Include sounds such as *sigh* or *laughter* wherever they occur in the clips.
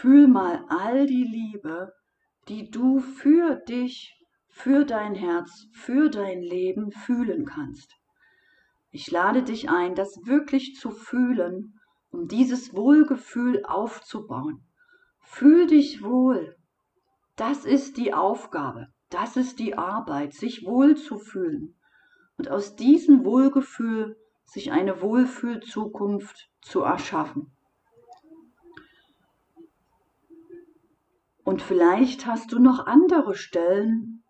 Fühl mal all die Liebe, die du für dich, für dein Herz, für dein Leben fühlen kannst. Ich lade dich ein, das wirklich zu fühlen, um dieses Wohlgefühl aufzubauen. Fühl dich wohl. Das ist die Aufgabe, das ist die Arbeit, sich wohl zu fühlen und aus diesem Wohlgefühl sich eine Wohlfühlzukunft zu erschaffen. Und vielleicht hast du noch andere Stellen,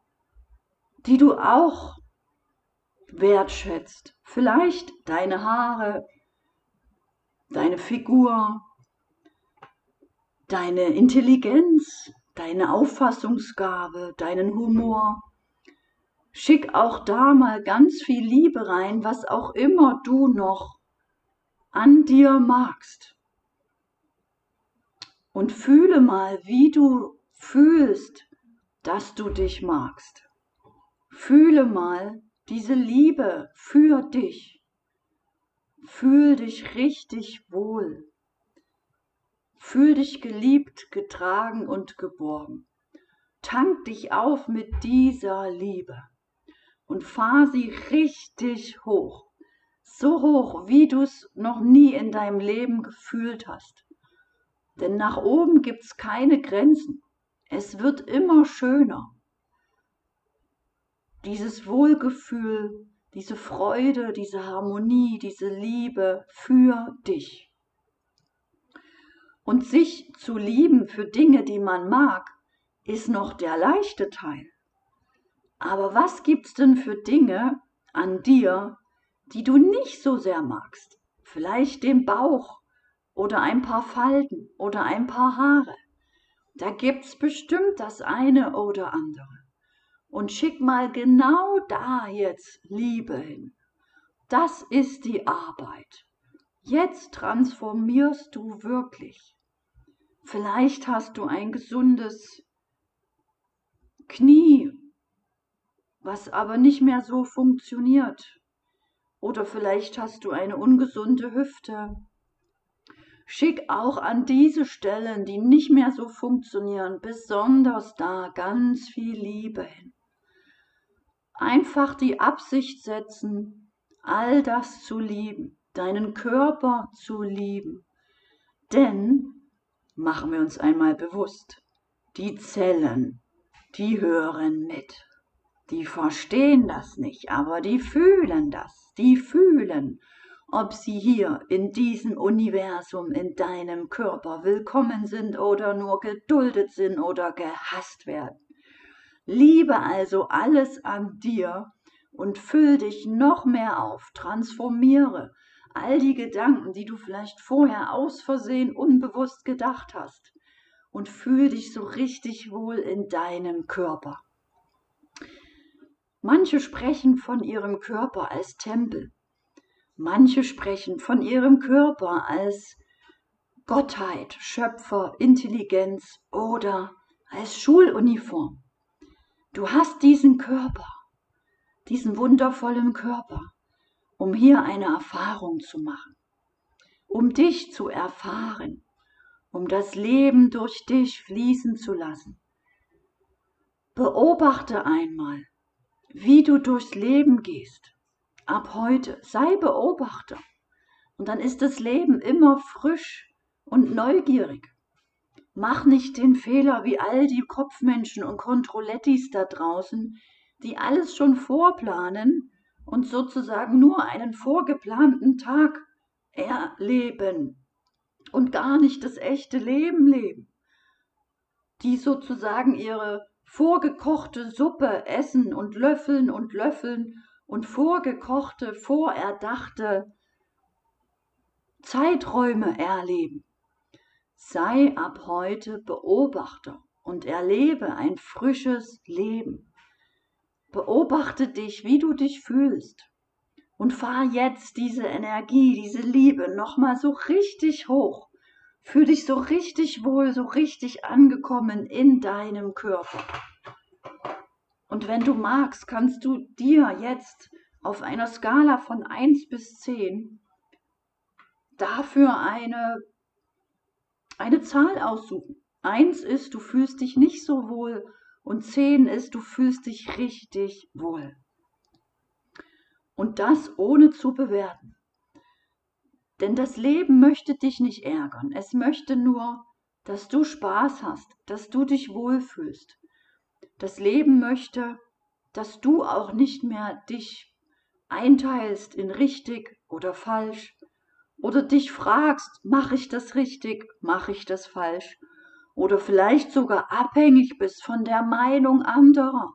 die du auch wertschätzt. Vielleicht deine Haare, deine Figur, deine Intelligenz, deine Auffassungsgabe, deinen Humor. Schick auch da mal ganz viel Liebe rein, was auch immer du noch an dir magst und fühle mal, wie du fühlst, dass du dich magst. Fühle mal diese Liebe für dich. Fühl dich richtig wohl. Fühl dich geliebt, getragen und geborgen. Tank dich auf mit dieser Liebe und fahr sie richtig hoch. So hoch, wie du es noch nie in deinem Leben gefühlt hast. Denn nach oben gibt es keine Grenzen. Es wird immer schöner. Dieses Wohlgefühl, diese Freude, diese Harmonie, diese Liebe für dich. Und sich zu lieben für Dinge, die man mag, ist noch der leichte Teil. Aber was gibt's denn für Dinge an dir, die du nicht so sehr magst? Vielleicht den Bauch, oder ein paar Falten oder ein paar Haare. Da gibt's bestimmt das eine oder andere. Und schick mal genau da jetzt Liebe hin. Das ist die Arbeit. Jetzt transformierst du wirklich. Vielleicht hast du ein gesundes Knie, was aber nicht mehr so funktioniert. Oder vielleicht hast du eine ungesunde Hüfte Schick auch an diese Stellen, die nicht mehr so funktionieren, besonders da ganz viel Liebe hin. Einfach die Absicht setzen, all das zu lieben, deinen Körper zu lieben. Denn, machen wir uns einmal bewusst, die Zellen, die hören mit. Die verstehen das nicht, aber die fühlen das. Die fühlen ob sie hier in diesem Universum, in deinem Körper willkommen sind oder nur geduldet sind oder gehasst werden. Liebe also alles an dir und füll dich noch mehr auf, transformiere all die Gedanken, die du vielleicht vorher aus Versehen unbewusst gedacht hast und fühl dich so richtig wohl in deinem Körper. Manche sprechen von ihrem Körper als Tempel. Manche sprechen von ihrem Körper als Gottheit, Schöpfer, Intelligenz oder als Schuluniform. Du hast diesen Körper, diesen wundervollen Körper, um hier eine Erfahrung zu machen, um dich zu erfahren, um das Leben durch dich fließen zu lassen. Beobachte einmal, wie du durchs Leben gehst ab heute. Sei Beobachter. Und dann ist das Leben immer frisch und neugierig. Mach nicht den Fehler wie all die Kopfmenschen und Kontrollettis da draußen, die alles schon vorplanen und sozusagen nur einen vorgeplanten Tag erleben und gar nicht das echte Leben leben. Die sozusagen ihre vorgekochte Suppe essen und löffeln und löffeln und vorgekochte, vorerdachte Zeiträume erleben. Sei ab heute Beobachter und erlebe ein frisches Leben. Beobachte dich, wie du dich fühlst und fahr jetzt diese Energie, diese Liebe nochmal so richtig hoch. Fühl dich so richtig wohl, so richtig angekommen in deinem Körper. Und wenn du magst, kannst du dir jetzt auf einer Skala von 1 bis 10 dafür eine eine Zahl aussuchen. Eins ist, du fühlst dich nicht so wohl und zehn ist, du fühlst dich richtig wohl. Und das ohne zu bewerten. Denn das Leben möchte dich nicht ärgern. Es möchte nur, dass du Spaß hast, dass du dich wohlfühlst. Das Leben möchte, dass du auch nicht mehr dich einteilst in richtig oder falsch oder dich fragst, mache ich das richtig, mache ich das falsch oder vielleicht sogar abhängig bist von der Meinung anderer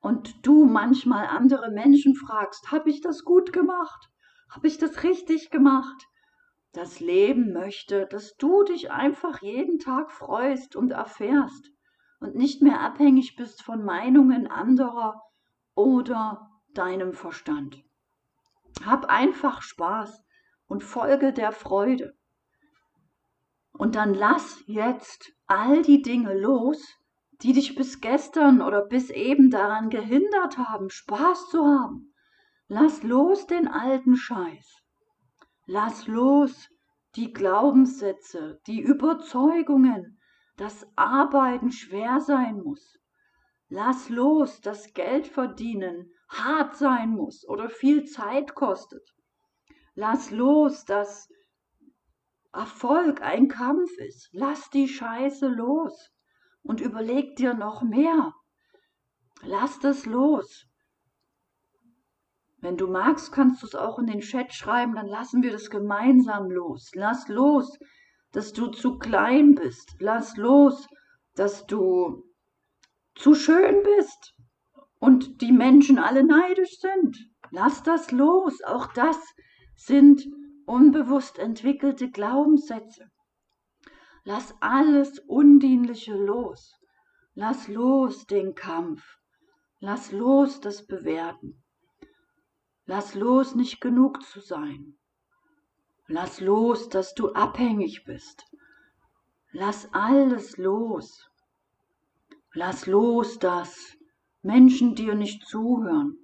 und du manchmal andere Menschen fragst, habe ich das gut gemacht? Habe ich das richtig gemacht? Das Leben möchte, dass du dich einfach jeden Tag freust und erfährst und nicht mehr abhängig bist von Meinungen anderer oder deinem Verstand. Hab einfach Spaß und folge der Freude. Und dann lass jetzt all die Dinge los, die dich bis gestern oder bis eben daran gehindert haben, Spaß zu haben. Lass los den alten Scheiß. Lass los die Glaubenssätze, die Überzeugungen, dass Arbeiten schwer sein muss. Lass los, dass Geld verdienen hart sein muss oder viel Zeit kostet. Lass los, dass Erfolg ein Kampf ist. Lass die Scheiße los und überleg dir noch mehr. Lass das los. Wenn du magst, kannst du es auch in den Chat schreiben, dann lassen wir das gemeinsam los. Lass los, dass du zu klein bist. Lass los, dass du zu schön bist und die Menschen alle neidisch sind. Lass das los. Auch das sind unbewusst entwickelte Glaubenssätze. Lass alles Undienliche los. Lass los den Kampf. Lass los das Bewerten. Lass los, nicht genug zu sein. Lass los, dass du abhängig bist. Lass alles los. Lass los, dass Menschen dir nicht zuhören.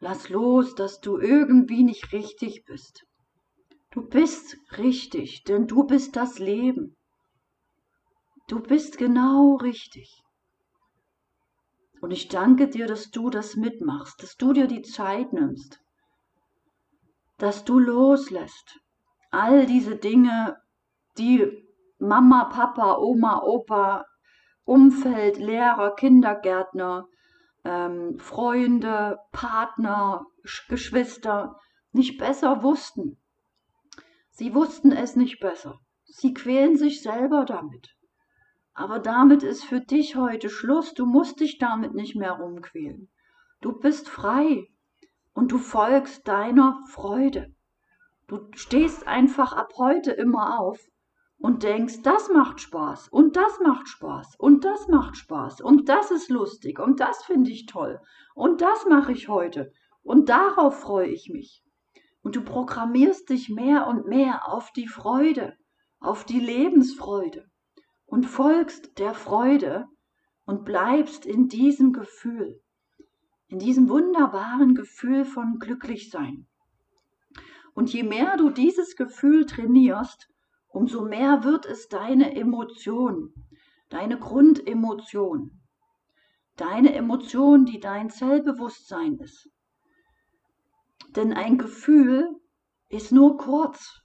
Lass los, dass du irgendwie nicht richtig bist. Du bist richtig, denn du bist das Leben. Du bist genau richtig. Und ich danke dir, dass du das mitmachst, dass du dir die Zeit nimmst, dass du loslässt. All diese Dinge, die Mama, Papa, Oma, Opa, Umfeld, Lehrer, Kindergärtner, ähm, Freunde, Partner, Geschwister nicht besser wussten. Sie wussten es nicht besser. Sie quälen sich selber damit. Aber damit ist für dich heute Schluss. Du musst dich damit nicht mehr rumquälen. Du bist frei und du folgst deiner Freude. Du stehst einfach ab heute immer auf und denkst, das macht Spaß und das macht Spaß und das macht Spaß und das ist lustig und das finde ich toll und das mache ich heute und darauf freue ich mich. Und du programmierst dich mehr und mehr auf die Freude, auf die Lebensfreude und folgst der Freude und bleibst in diesem Gefühl, in diesem wunderbaren Gefühl von Glücklichsein. Und je mehr du dieses Gefühl trainierst, umso mehr wird es deine Emotion, deine Grundemotion, deine Emotion, die dein Zellbewusstsein ist. Denn ein Gefühl ist nur kurz.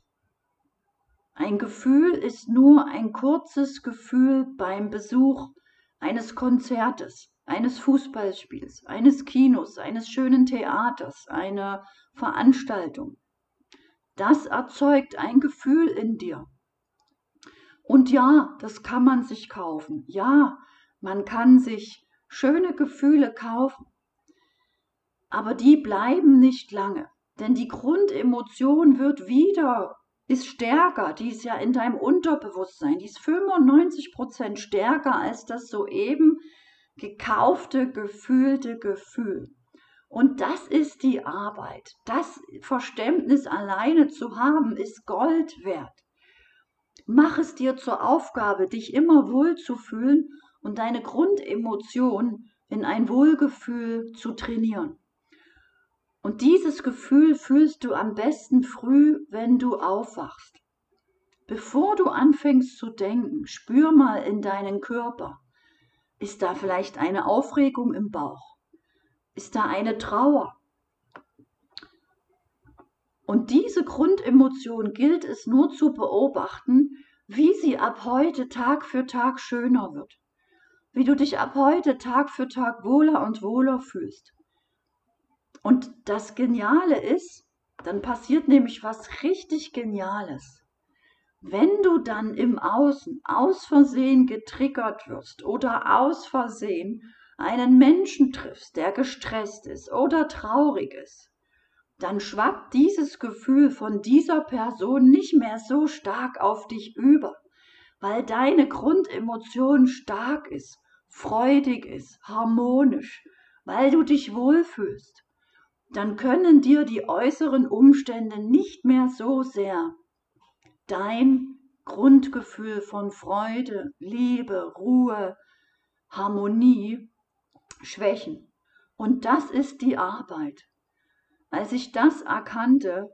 Ein Gefühl ist nur ein kurzes Gefühl beim Besuch eines Konzertes, eines Fußballspiels, eines Kinos, eines schönen Theaters, einer Veranstaltung. Das erzeugt ein Gefühl in dir. Und ja, das kann man sich kaufen. Ja, man kann sich schöne Gefühle kaufen. Aber die bleiben nicht lange, denn die Grundemotion wird wieder ist stärker, die ist ja in deinem Unterbewusstsein, die ist 95 Prozent stärker als das soeben gekaufte, gefühlte Gefühl. Und das ist die Arbeit. Das Verständnis alleine zu haben, ist Gold wert. Mach es dir zur Aufgabe, dich immer wohl zu fühlen und deine Grundemotion in ein Wohlgefühl zu trainieren. Und dieses Gefühl fühlst du am besten früh, wenn du aufwachst. bevor du anfängst zu denken, spür mal in deinen Körper. Ist da vielleicht eine Aufregung im Bauch? Ist da eine Trauer? Und diese Grundemotion gilt es nur zu beobachten, wie sie ab heute Tag für Tag schöner wird. Wie du dich ab heute Tag für Tag wohler und wohler fühlst. Und das Geniale ist, dann passiert nämlich was richtig Geniales. Wenn du dann im Außen aus Versehen getriggert wirst oder aus Versehen einen Menschen triffst, der gestresst ist oder traurig ist, dann schwappt dieses Gefühl von dieser Person nicht mehr so stark auf dich über, weil deine Grundemotion stark ist, freudig ist, harmonisch, weil du dich wohlfühlst. Dann können dir die äußeren Umstände nicht mehr so sehr dein Grundgefühl von Freude, Liebe, Ruhe, Harmonie schwächen. Und das ist die Arbeit. Als ich das erkannte,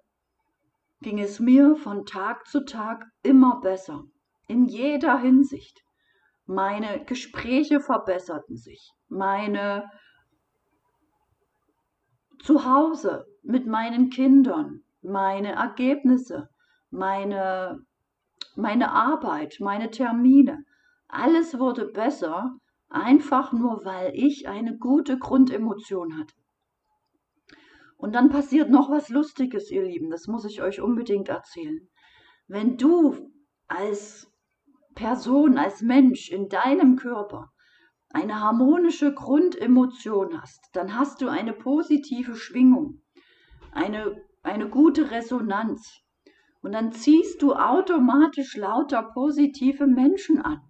ging es mir von Tag zu Tag immer besser, in jeder Hinsicht. Meine Gespräche verbesserten sich, meine Zuhause mit meinen Kindern, meine Ergebnisse, meine, meine Arbeit, meine Termine, alles wurde besser, einfach nur weil ich eine gute Grundemotion hatte. Und dann passiert noch was Lustiges, ihr Lieben, das muss ich euch unbedingt erzählen. Wenn du als Person, als Mensch in deinem Körper eine harmonische Grundemotion hast, dann hast du eine positive Schwingung, eine, eine gute Resonanz. Und dann ziehst du automatisch lauter positive Menschen an.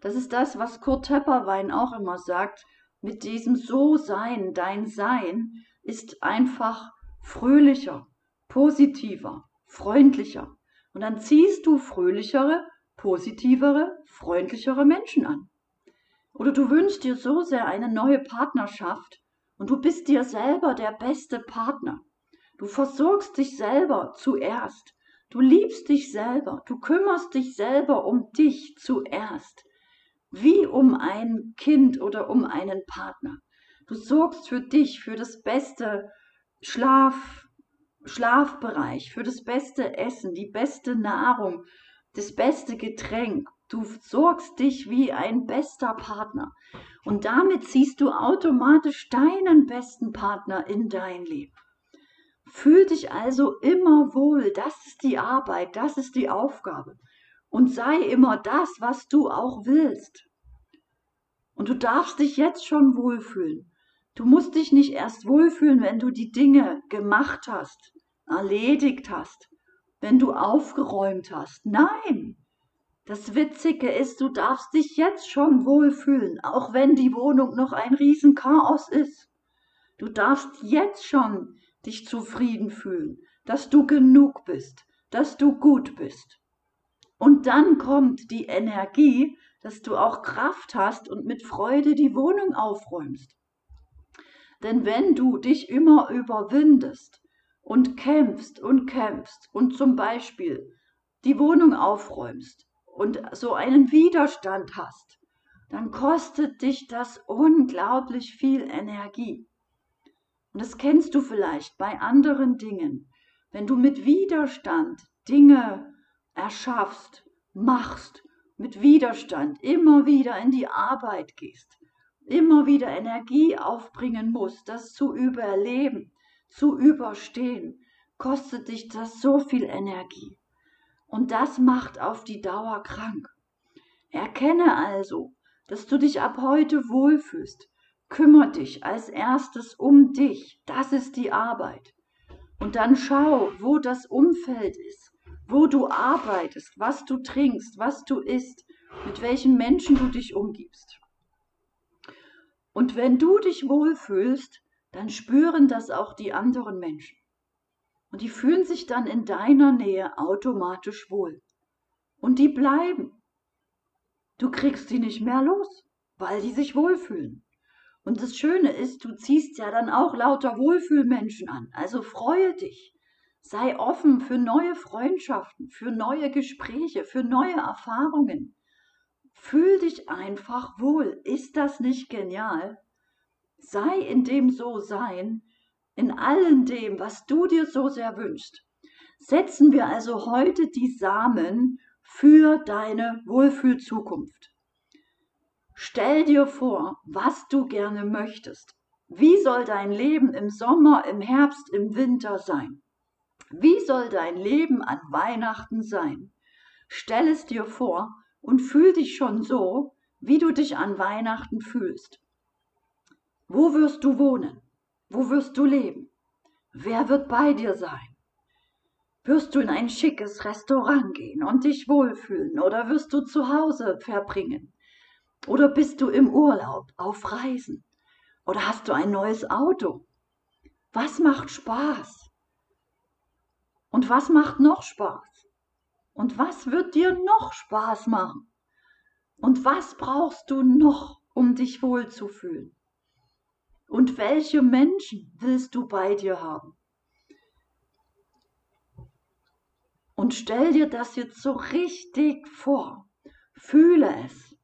Das ist das, was Kurt Tepperwein auch immer sagt, mit diesem So-Sein, dein Sein, ist einfach fröhlicher, positiver, freundlicher. Und dann ziehst du fröhlichere, positivere, freundlichere Menschen an. Oder du wünschst dir so sehr eine neue Partnerschaft und du bist dir selber der beste Partner. Du versorgst dich selber zuerst. Du liebst dich selber. Du kümmerst dich selber um dich zuerst. Wie um ein Kind oder um einen Partner. Du sorgst für dich, für das beste Schlaf, Schlafbereich, für das beste Essen, die beste Nahrung, das beste Getränk. Du sorgst dich wie ein bester Partner. Und damit ziehst du automatisch deinen besten Partner in dein Leben. Fühl dich also immer wohl. Das ist die Arbeit, das ist die Aufgabe. Und sei immer das, was du auch willst. Und du darfst dich jetzt schon wohlfühlen. Du musst dich nicht erst wohlfühlen, wenn du die Dinge gemacht hast, erledigt hast, wenn du aufgeräumt hast. Nein! Das Witzige ist, du darfst dich jetzt schon wohlfühlen, auch wenn die Wohnung noch ein Riesenchaos ist. Du darfst jetzt schon dich zufrieden fühlen, dass du genug bist, dass du gut bist. Und dann kommt die Energie, dass du auch Kraft hast und mit Freude die Wohnung aufräumst. Denn wenn du dich immer überwindest und kämpfst und kämpfst und zum Beispiel die Wohnung aufräumst und so einen Widerstand hast, dann kostet dich das unglaublich viel Energie. Und das kennst du vielleicht bei anderen Dingen. Wenn du mit Widerstand Dinge erschaffst, machst, mit Widerstand immer wieder in die Arbeit gehst, immer wieder Energie aufbringen musst, das zu überleben, zu überstehen, kostet dich das so viel Energie. Und das macht auf die Dauer krank. Erkenne also, dass du dich ab heute wohlfühlst. Kümmer dich als erstes um dich. Das ist die Arbeit. Und dann schau, wo das Umfeld ist, wo du arbeitest, was du trinkst, was du isst, mit welchen Menschen du dich umgibst. Und wenn du dich wohlfühlst, dann spüren das auch die anderen Menschen. Und die fühlen sich dann in deiner Nähe automatisch wohl. Und die bleiben. Du kriegst sie nicht mehr los, weil die sich wohlfühlen. Und das Schöne ist, du ziehst ja dann auch lauter Wohlfühlmenschen an. Also freue dich. Sei offen für neue Freundschaften, für neue Gespräche, für neue Erfahrungen. Fühl dich einfach wohl. Ist das nicht genial? Sei in dem So-Sein, in allem dem, was du dir so sehr wünschst. Setzen wir also heute die Samen für deine Wohlfühlzukunft. Stell dir vor, was du gerne möchtest. Wie soll dein Leben im Sommer, im Herbst, im Winter sein? Wie soll dein Leben an Weihnachten sein? Stell es dir vor und fühl dich schon so, wie du dich an Weihnachten fühlst. Wo wirst du wohnen? Wo wirst du leben? Wer wird bei dir sein? Wirst du in ein schickes Restaurant gehen und dich wohlfühlen oder wirst du zu Hause verbringen? Oder bist du im Urlaub, auf Reisen? Oder hast du ein neues Auto? Was macht Spaß? Und was macht noch Spaß? Und was wird dir noch Spaß machen? Und was brauchst du noch, um dich wohlzufühlen? Und welche Menschen willst du bei dir haben? Und stell dir das jetzt so richtig vor. Fühle es.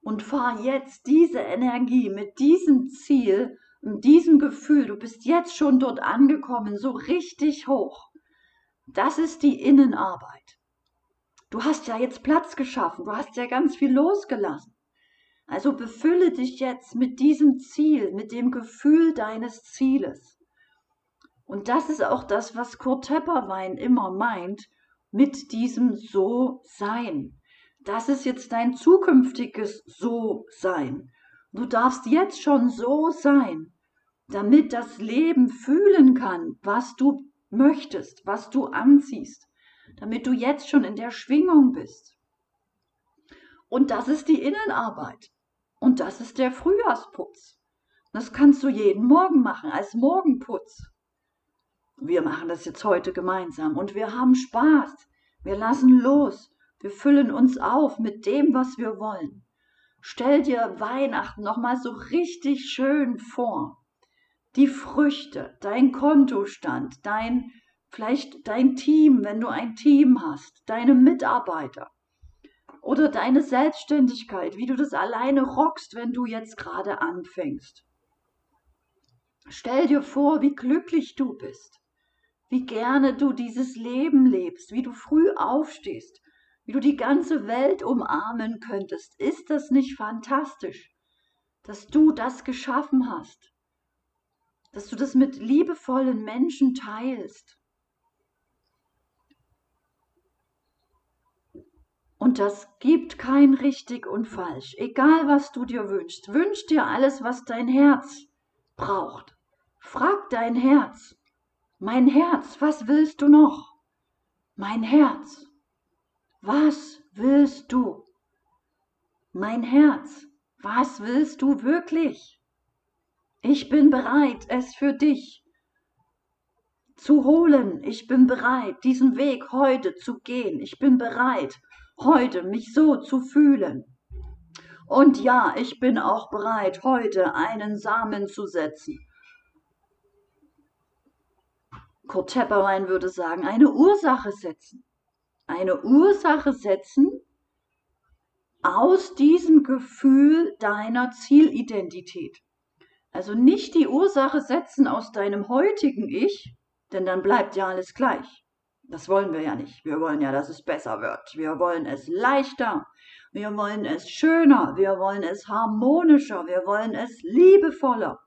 Und fahr jetzt diese Energie mit diesem Ziel und diesem Gefühl, du bist jetzt schon dort angekommen, so richtig hoch. Das ist die Innenarbeit. Du hast ja jetzt Platz geschaffen, du hast ja ganz viel losgelassen. Also befülle dich jetzt mit diesem Ziel, mit dem Gefühl deines Zieles. Und das ist auch das, was Kurt Tepperwein immer meint mit diesem So-Sein. Das ist jetzt dein zukünftiges So-Sein. Du darfst jetzt schon so sein, damit das Leben fühlen kann, was du möchtest, was du anziehst, damit du jetzt schon in der Schwingung bist. Und das ist die Innenarbeit. Und das ist der Frühjahrsputz. Das kannst du jeden Morgen machen als Morgenputz. Wir machen das jetzt heute gemeinsam und wir haben Spaß. Wir lassen los. Wir füllen uns auf mit dem, was wir wollen. Stell dir Weihnachten nochmal so richtig schön vor die Früchte, dein Kontostand, dein, vielleicht dein Team, wenn du ein Team hast, deine Mitarbeiter oder deine Selbstständigkeit, wie du das alleine rockst, wenn du jetzt gerade anfängst. Stell dir vor, wie glücklich du bist, wie gerne du dieses Leben lebst, wie du früh aufstehst, wie du die ganze Welt umarmen könntest. Ist das nicht fantastisch, dass du das geschaffen hast? Dass du das mit liebevollen Menschen teilst. Und das gibt kein richtig und falsch. Egal was du dir wünschst, wünsch dir alles, was dein Herz braucht. Frag dein Herz. Mein Herz, was willst du noch? Mein Herz, was willst du? Mein Herz, was willst du wirklich? Ich bin bereit, es für dich zu holen. Ich bin bereit, diesen Weg heute zu gehen. Ich bin bereit, heute mich so zu fühlen. Und ja, ich bin auch bereit, heute einen Samen zu setzen. Kurt Tepperwein würde sagen, eine Ursache setzen. Eine Ursache setzen aus diesem Gefühl deiner Zielidentität. Also nicht die Ursache setzen aus deinem heutigen Ich, denn dann bleibt ja alles gleich. Das wollen wir ja nicht. Wir wollen ja, dass es besser wird. Wir wollen es leichter. Wir wollen es schöner. Wir wollen es harmonischer. Wir wollen es liebevoller.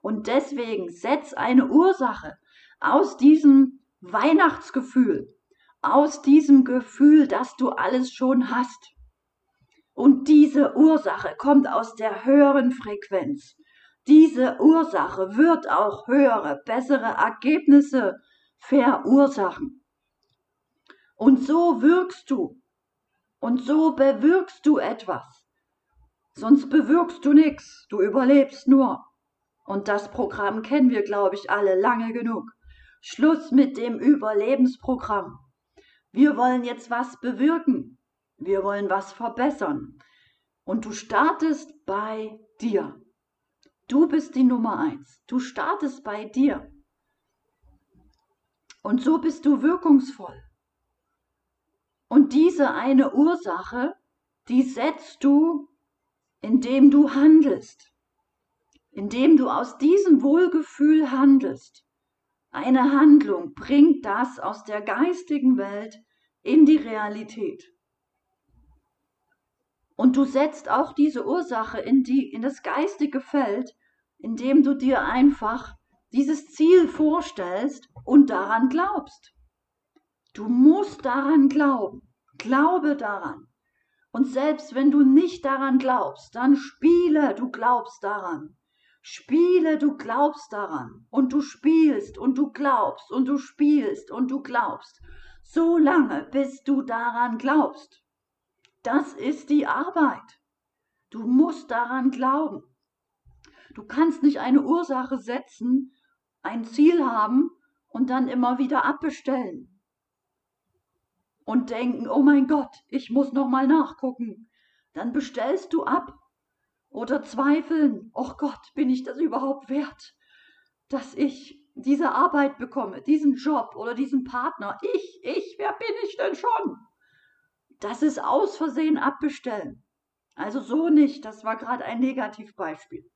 Und deswegen setz eine Ursache aus diesem Weihnachtsgefühl, aus diesem Gefühl, dass du alles schon hast. Und diese Ursache kommt aus der höheren Frequenz. Diese Ursache wird auch höhere, bessere Ergebnisse verursachen. Und so wirkst du. Und so bewirkst du etwas. Sonst bewirkst du nichts. Du überlebst nur. Und das Programm kennen wir, glaube ich, alle lange genug. Schluss mit dem Überlebensprogramm. Wir wollen jetzt was bewirken. Wir wollen was verbessern. Und du startest bei dir. Du bist die Nummer eins. Du startest bei dir. Und so bist du wirkungsvoll. Und diese eine Ursache, die setzt du, indem du handelst, indem du aus diesem Wohlgefühl handelst. Eine Handlung bringt das aus der geistigen Welt in die Realität. Und du setzt auch diese Ursache in, die, in das geistige Feld, indem du dir einfach dieses Ziel vorstellst und daran glaubst. Du musst daran glauben. Glaube daran. Und selbst wenn du nicht daran glaubst, dann spiele, du glaubst daran. Spiele, du glaubst daran. Und du spielst und du glaubst und du spielst und du glaubst. So lange, bis du daran glaubst. Das ist die Arbeit. Du musst daran glauben. Du kannst nicht eine Ursache setzen, ein Ziel haben und dann immer wieder abbestellen und denken, oh mein Gott, ich muss noch mal nachgucken. Dann bestellst du ab oder zweifeln, oh Gott, bin ich das überhaupt wert, dass ich diese Arbeit bekomme, diesen Job oder diesen Partner. Ich, ich, wer bin ich denn schon? Das ist aus Versehen abbestellen. Also so nicht, das war gerade ein Negativbeispiel.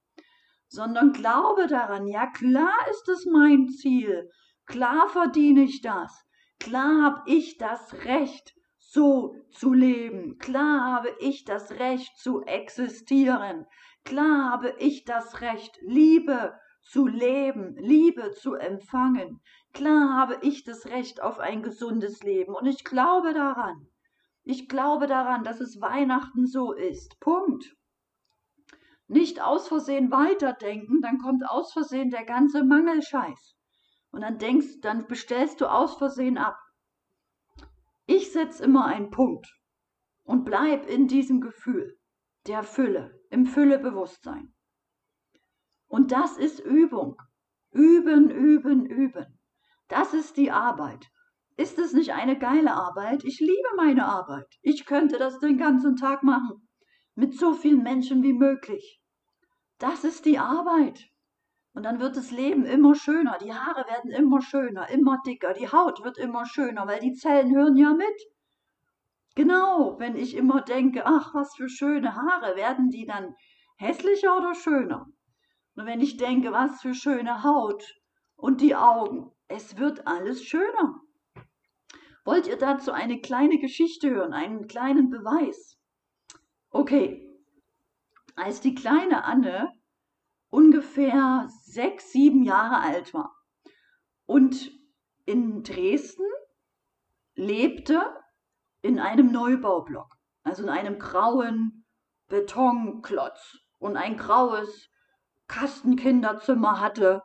Sondern glaube daran, ja klar ist es mein Ziel, klar verdiene ich das, Klar habe ich das Recht, so zu leben. Klar habe ich das Recht zu existieren. Klar habe ich das Recht, Liebe zu leben, Liebe zu empfangen. Klar habe ich das Recht auf ein gesundes Leben. Und ich glaube daran. Ich glaube daran, dass es Weihnachten so ist. Punkt. Nicht aus Versehen weiterdenken, dann kommt aus Versehen der ganze Mangelscheiß. Und dann denkst, dann bestellst du aus Versehen ab. Ich setze immer einen Punkt und bleib in diesem Gefühl der Fülle, im Füllebewusstsein. Und das ist Übung. Üben, üben, üben. Das ist die Arbeit. Ist es nicht eine geile Arbeit? Ich liebe meine Arbeit. Ich könnte das den ganzen Tag machen. Mit so vielen Menschen wie möglich. Das ist die Arbeit. Und dann wird das Leben immer schöner, die Haare werden immer schöner, immer dicker, die Haut wird immer schöner, weil die Zellen hören ja mit. Genau, wenn ich immer denke, ach, was für schöne Haare, werden die dann hässlicher oder schöner? Und wenn ich denke, was für schöne Haut und die Augen, es wird alles schöner. Wollt ihr dazu eine kleine Geschichte hören, einen kleinen Beweis? Okay, als die kleine Anne ungefähr sechs, sieben Jahre alt war und in Dresden lebte in einem Neubaublock, also in einem grauen Betonklotz und ein graues Kastenkinderzimmer hatte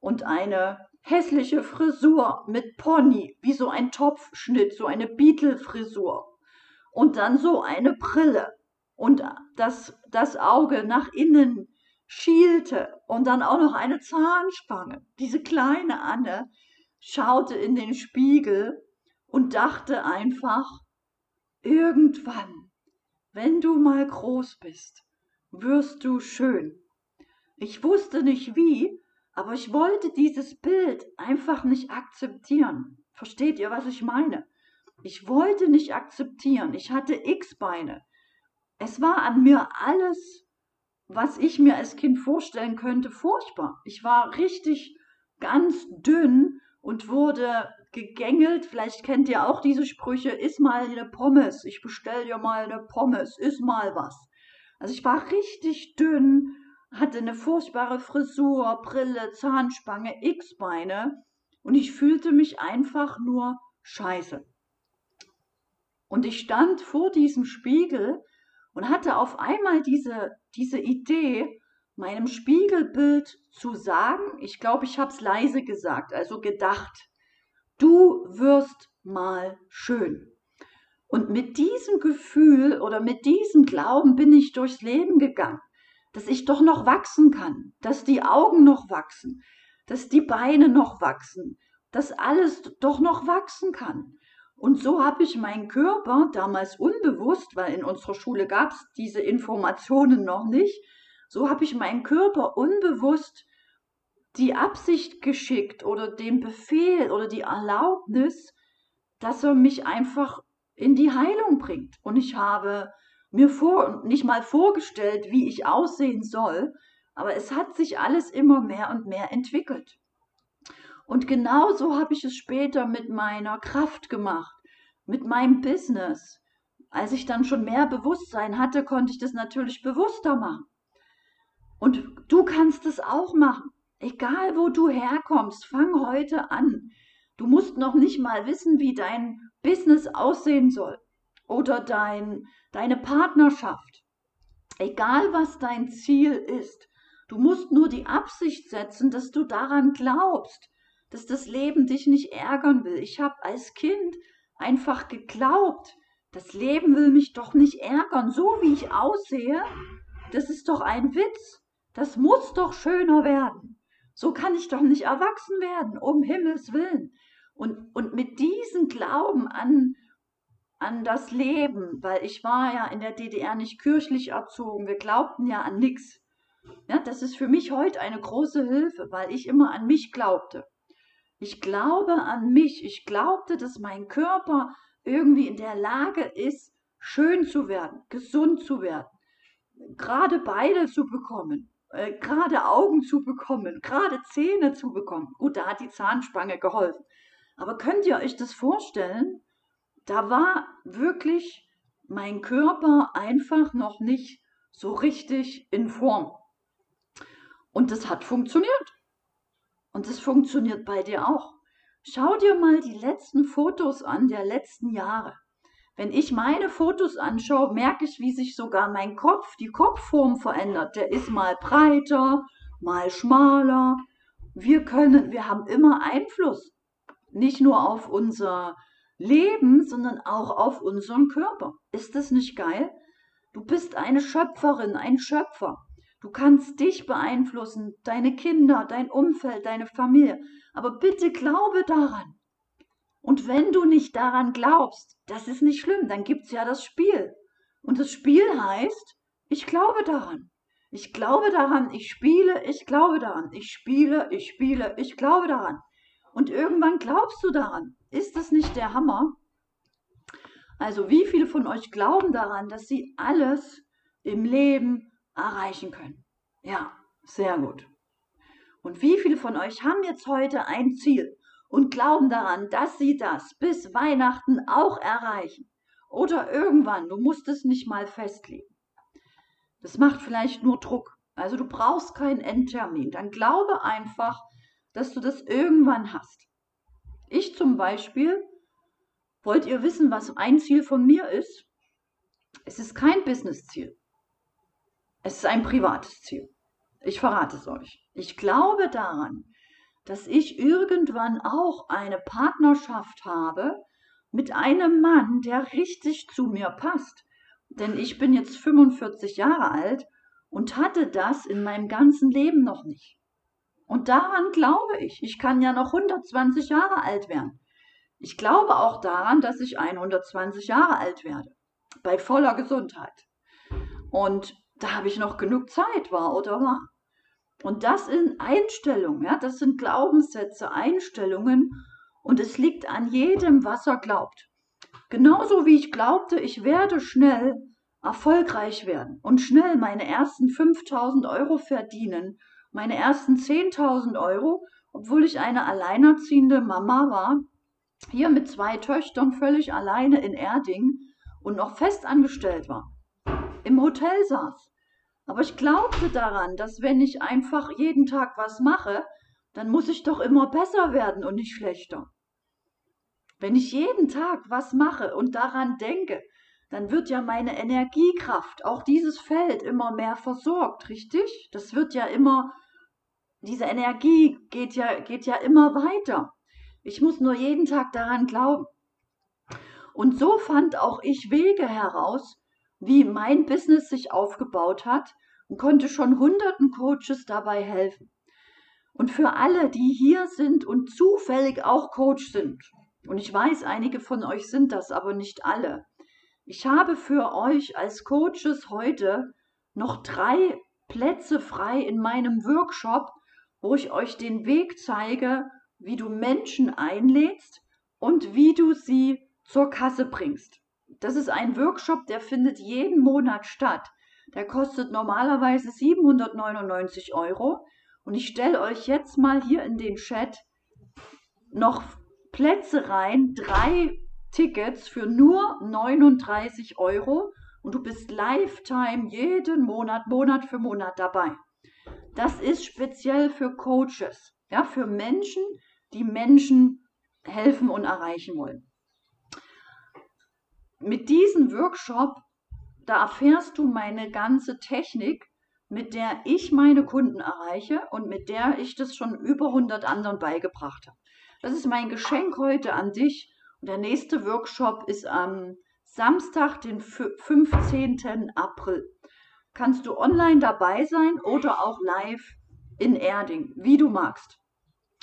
und eine hässliche Frisur mit Pony, wie so ein Topfschnitt, so eine Beetle-Frisur. Und dann so eine Brille und das, das Auge nach innen schielte und dann auch noch eine Zahnspange. Diese kleine Anne schaute in den Spiegel und dachte einfach, irgendwann, wenn du mal groß bist, wirst du schön. Ich wusste nicht wie, aber ich wollte dieses Bild einfach nicht akzeptieren. Versteht ihr, was ich meine? Ich wollte nicht akzeptieren. Ich hatte X-Beine. Es war an mir alles was ich mir als Kind vorstellen könnte, furchtbar. Ich war richtig ganz dünn und wurde gegängelt. Vielleicht kennt ihr auch diese Sprüche, iss mal eine Pommes, ich bestell dir mal eine Pommes, iss mal was. Also ich war richtig dünn, hatte eine furchtbare Frisur, Brille, Zahnspange, X-Beine und ich fühlte mich einfach nur scheiße. Und ich stand vor diesem Spiegel und hatte auf einmal diese, diese Idee, meinem Spiegelbild zu sagen, ich glaube, ich habe es leise gesagt, also gedacht, du wirst mal schön. Und mit diesem Gefühl oder mit diesem Glauben bin ich durchs Leben gegangen, dass ich doch noch wachsen kann, dass die Augen noch wachsen, dass die Beine noch wachsen, dass alles doch noch wachsen kann. Und so habe ich meinen Körper damals unbewusst, weil in unserer Schule gab es diese Informationen noch nicht, so habe ich meinen Körper unbewusst die Absicht geschickt oder den Befehl oder die Erlaubnis, dass er mich einfach in die Heilung bringt. Und ich habe mir vor, nicht mal vorgestellt, wie ich aussehen soll, aber es hat sich alles immer mehr und mehr entwickelt. Und genauso habe ich es später mit meiner Kraft gemacht, mit meinem Business. Als ich dann schon mehr Bewusstsein hatte, konnte ich das natürlich bewusster machen. Und du kannst es auch machen. Egal wo du herkommst, fang heute an. Du musst noch nicht mal wissen, wie dein Business aussehen soll oder dein, deine Partnerschaft. Egal was dein Ziel ist, du musst nur die Absicht setzen, dass du daran glaubst, dass das Leben dich nicht ärgern will. Ich habe als Kind einfach geglaubt, das Leben will mich doch nicht ärgern, so wie ich aussehe. Das ist doch ein Witz. Das muss doch schöner werden. So kann ich doch nicht erwachsen werden, um Himmels willen. Und, und mit diesem Glauben an, an das Leben, weil ich war ja in der DDR nicht kirchlich erzogen, wir glaubten ja an nichts. Ja, das ist für mich heute eine große Hilfe, weil ich immer an mich glaubte. Ich glaube an mich. Ich glaubte, dass mein Körper irgendwie in der Lage ist, schön zu werden, gesund zu werden, gerade Beine zu bekommen, äh, gerade Augen zu bekommen, gerade Zähne zu bekommen. Gut, da hat die Zahnspange geholfen. Aber könnt ihr euch das vorstellen? Da war wirklich mein Körper einfach noch nicht so richtig in Form. Und das hat funktioniert. Und das funktioniert bei dir auch. Schau dir mal die letzten Fotos an der letzten Jahre. Wenn ich meine Fotos anschaue, merke ich, wie sich sogar mein Kopf, die Kopfform verändert. Der ist mal breiter, mal schmaler. Wir können, wir haben immer Einfluss. Nicht nur auf unser Leben, sondern auch auf unseren Körper. Ist das nicht geil? Du bist eine Schöpferin, ein Schöpfer. Du kannst dich beeinflussen, deine Kinder, dein Umfeld, deine Familie. Aber bitte glaube daran. Und wenn du nicht daran glaubst, das ist nicht schlimm, dann gibt es ja das Spiel. Und das Spiel heißt, ich glaube daran. Ich glaube daran, ich spiele, ich glaube daran. Ich spiele, ich spiele, ich glaube daran. Und irgendwann glaubst du daran. Ist das nicht der Hammer? Also wie viele von euch glauben daran, dass sie alles im Leben erreichen können. Ja, sehr gut. Und wie viele von euch haben jetzt heute ein Ziel und glauben daran, dass sie das bis Weihnachten auch erreichen? Oder irgendwann, du musst es nicht mal festlegen. Das macht vielleicht nur Druck. Also du brauchst keinen Endtermin. Dann glaube einfach, dass du das irgendwann hast. Ich zum Beispiel, wollt ihr wissen, was ein Ziel von mir ist? Es ist kein Business-Ziel. Es ist ein privates Ziel. Ich verrate es euch. Ich glaube daran, dass ich irgendwann auch eine Partnerschaft habe mit einem Mann, der richtig zu mir passt. Denn ich bin jetzt 45 Jahre alt und hatte das in meinem ganzen Leben noch nicht. Und daran glaube ich. Ich kann ja noch 120 Jahre alt werden. Ich glaube auch daran, dass ich 120 Jahre alt werde. Bei voller Gesundheit. Und da habe ich noch genug Zeit, war oder war. Und das sind Einstellungen, ja, das sind Glaubenssätze, Einstellungen und es liegt an jedem, was er glaubt. Genauso wie ich glaubte, ich werde schnell erfolgreich werden und schnell meine ersten 5000 Euro verdienen, meine ersten 10.000 Euro, obwohl ich eine alleinerziehende Mama war, hier mit zwei Töchtern völlig alleine in Erding und noch fest angestellt war im Hotel saß. Aber ich glaubte daran, dass wenn ich einfach jeden Tag was mache, dann muss ich doch immer besser werden und nicht schlechter. Wenn ich jeden Tag was mache und daran denke, dann wird ja meine Energiekraft, auch dieses Feld immer mehr versorgt, richtig? Das wird ja immer, diese Energie geht ja, geht ja immer weiter. Ich muss nur jeden Tag daran glauben. Und so fand auch ich Wege heraus, wie mein Business sich aufgebaut hat und konnte schon hunderten Coaches dabei helfen. Und für alle, die hier sind und zufällig auch Coach sind, und ich weiß, einige von euch sind das, aber nicht alle, ich habe für euch als Coaches heute noch drei Plätze frei in meinem Workshop, wo ich euch den Weg zeige, wie du Menschen einlädst und wie du sie zur Kasse bringst. Das ist ein Workshop, der findet jeden Monat statt. Der kostet normalerweise 799 Euro. Und ich stelle euch jetzt mal hier in den Chat noch Plätze rein, drei Tickets für nur 39 Euro und du bist Lifetime jeden Monat, Monat für Monat dabei. Das ist speziell für Coaches, ja, für Menschen, die Menschen helfen und erreichen wollen. Mit diesem Workshop, da erfährst du meine ganze Technik, mit der ich meine Kunden erreiche und mit der ich das schon über 100 anderen beigebracht habe. Das ist mein Geschenk heute an dich. Und der nächste Workshop ist am Samstag, den 15. April. Kannst du online dabei sein oder auch live in Erding, wie du magst.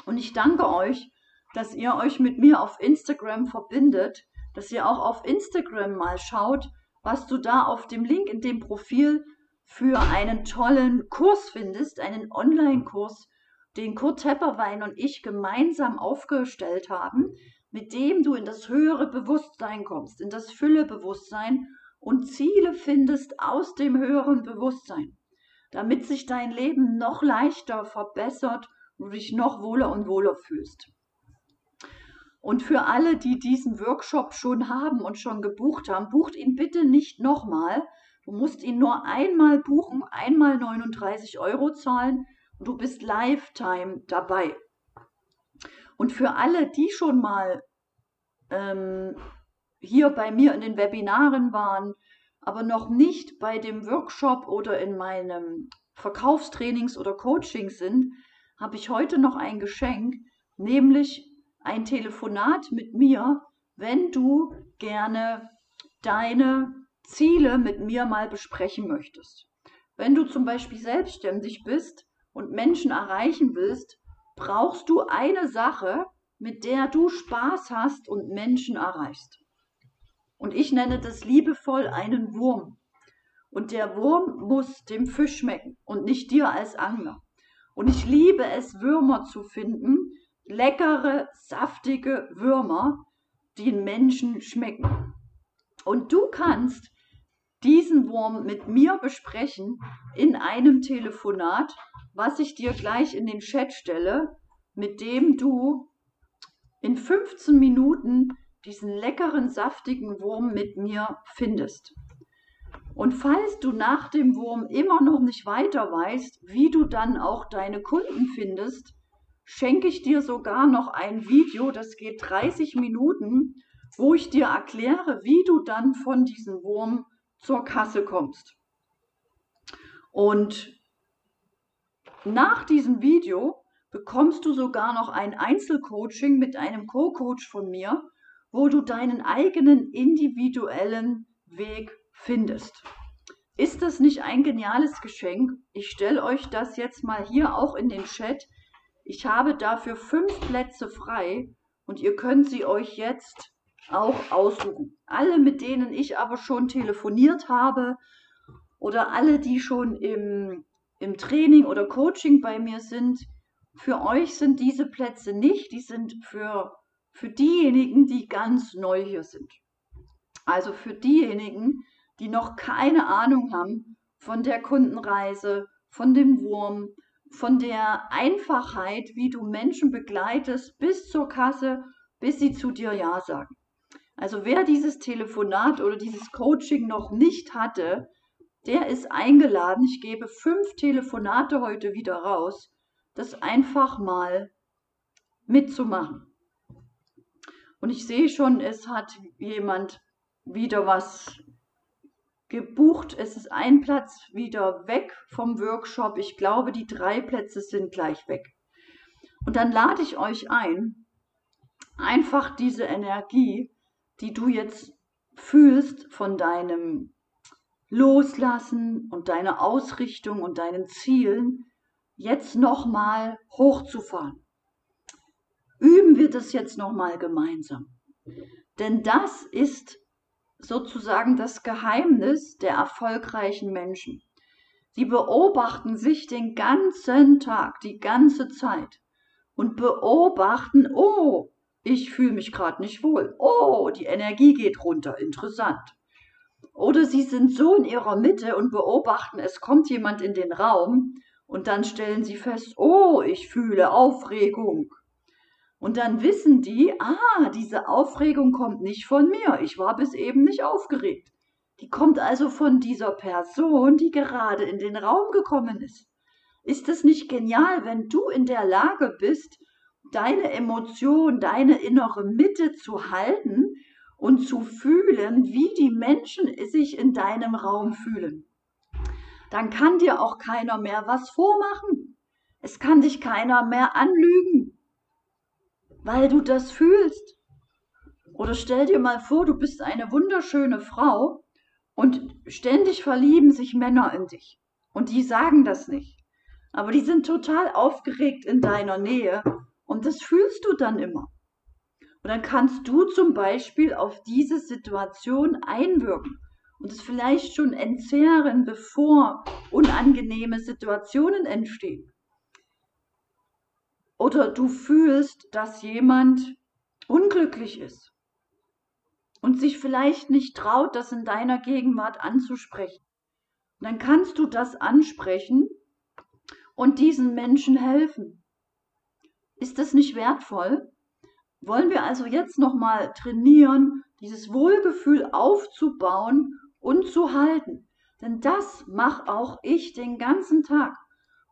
Und ich danke euch, dass ihr euch mit mir auf Instagram verbindet, dass ihr auch auf Instagram mal schaut, was du da auf dem Link in dem Profil für einen tollen Kurs findest, einen Online-Kurs, den Kurt Tepperwein und ich gemeinsam aufgestellt haben, mit dem du in das höhere Bewusstsein kommst, in das Füllebewusstsein und Ziele findest aus dem höheren Bewusstsein, damit sich dein Leben noch leichter verbessert und du dich noch wohler und wohler fühlst. Und für alle, die diesen Workshop schon haben und schon gebucht haben, bucht ihn bitte nicht nochmal. Du musst ihn nur einmal buchen, einmal 39 Euro zahlen und du bist Lifetime dabei. Und für alle, die schon mal ähm, hier bei mir in den Webinaren waren, aber noch nicht bei dem Workshop oder in meinem Verkaufstrainings oder Coaching sind, habe ich heute noch ein Geschenk, nämlich ein Telefonat mit mir, wenn du gerne deine Ziele mit mir mal besprechen möchtest. Wenn du zum Beispiel selbstständig bist und Menschen erreichen willst, brauchst du eine Sache, mit der du Spaß hast und Menschen erreichst. Und ich nenne das liebevoll einen Wurm. Und der Wurm muss dem Fisch schmecken und nicht dir als Angler. Und ich liebe es, Würmer zu finden, leckere, saftige Würmer, die den Menschen schmecken. Und du kannst diesen Wurm mit mir besprechen in einem Telefonat, was ich dir gleich in den Chat stelle, mit dem du in 15 Minuten diesen leckeren, saftigen Wurm mit mir findest. Und falls du nach dem Wurm immer noch nicht weiter weißt, wie du dann auch deine Kunden findest, schenke ich dir sogar noch ein Video, das geht 30 Minuten, wo ich dir erkläre, wie du dann von diesem Wurm zur Kasse kommst. Und nach diesem Video bekommst du sogar noch ein Einzelcoaching mit einem Co-Coach von mir, wo du deinen eigenen individuellen Weg findest. Ist das nicht ein geniales Geschenk? Ich stelle euch das jetzt mal hier auch in den Chat. Ich habe dafür fünf Plätze frei und ihr könnt sie euch jetzt auch aussuchen. Alle, mit denen ich aber schon telefoniert habe oder alle, die schon im, im Training oder Coaching bei mir sind, für euch sind diese Plätze nicht, die sind für, für diejenigen, die ganz neu hier sind. Also für diejenigen, die noch keine Ahnung haben von der Kundenreise, von dem Wurm, von der Einfachheit, wie du Menschen begleitest bis zur Kasse, bis sie zu dir Ja sagen. Also wer dieses Telefonat oder dieses Coaching noch nicht hatte, der ist eingeladen. Ich gebe fünf Telefonate heute wieder raus das einfach mal mitzumachen. Und ich sehe schon, es hat jemand wieder was gebucht. Es ist ein Platz wieder weg vom Workshop. Ich glaube, die drei Plätze sind gleich weg. Und dann lade ich euch ein, einfach diese Energie, die du jetzt fühlst von deinem Loslassen und deiner Ausrichtung und deinen Zielen, jetzt nochmal hochzufahren. Üben wir das jetzt nochmal gemeinsam. Denn das ist sozusagen das Geheimnis der erfolgreichen Menschen. Sie beobachten sich den ganzen Tag, die ganze Zeit und beobachten, oh, ich fühle mich gerade nicht wohl. Oh, die Energie geht runter. Interessant. Oder sie sind so in ihrer Mitte und beobachten, es kommt jemand in den Raum und dann stellen sie fest, oh, ich fühle Aufregung. Und dann wissen die, ah, diese Aufregung kommt nicht von mir. Ich war bis eben nicht aufgeregt. Die kommt also von dieser Person, die gerade in den Raum gekommen ist. Ist es nicht genial, wenn du in der Lage bist, deine Emotion, deine innere Mitte zu halten und zu fühlen, wie die Menschen sich in deinem Raum fühlen. Dann kann dir auch keiner mehr was vormachen. Es kann dich keiner mehr anlügen, weil du das fühlst. Oder stell dir mal vor, du bist eine wunderschöne Frau und ständig verlieben sich Männer in dich. Und die sagen das nicht. Aber die sind total aufgeregt in deiner Nähe und das fühlst du dann immer. Und dann kannst du zum Beispiel auf diese Situation einwirken und es vielleicht schon entzehren, bevor unangenehme Situationen entstehen. Oder du fühlst, dass jemand unglücklich ist und sich vielleicht nicht traut, das in deiner Gegenwart anzusprechen. Dann kannst du das ansprechen und diesen Menschen helfen. Ist das nicht wertvoll? Wollen wir also jetzt nochmal trainieren, dieses Wohlgefühl aufzubauen und zu halten? Denn das mache auch ich den ganzen Tag.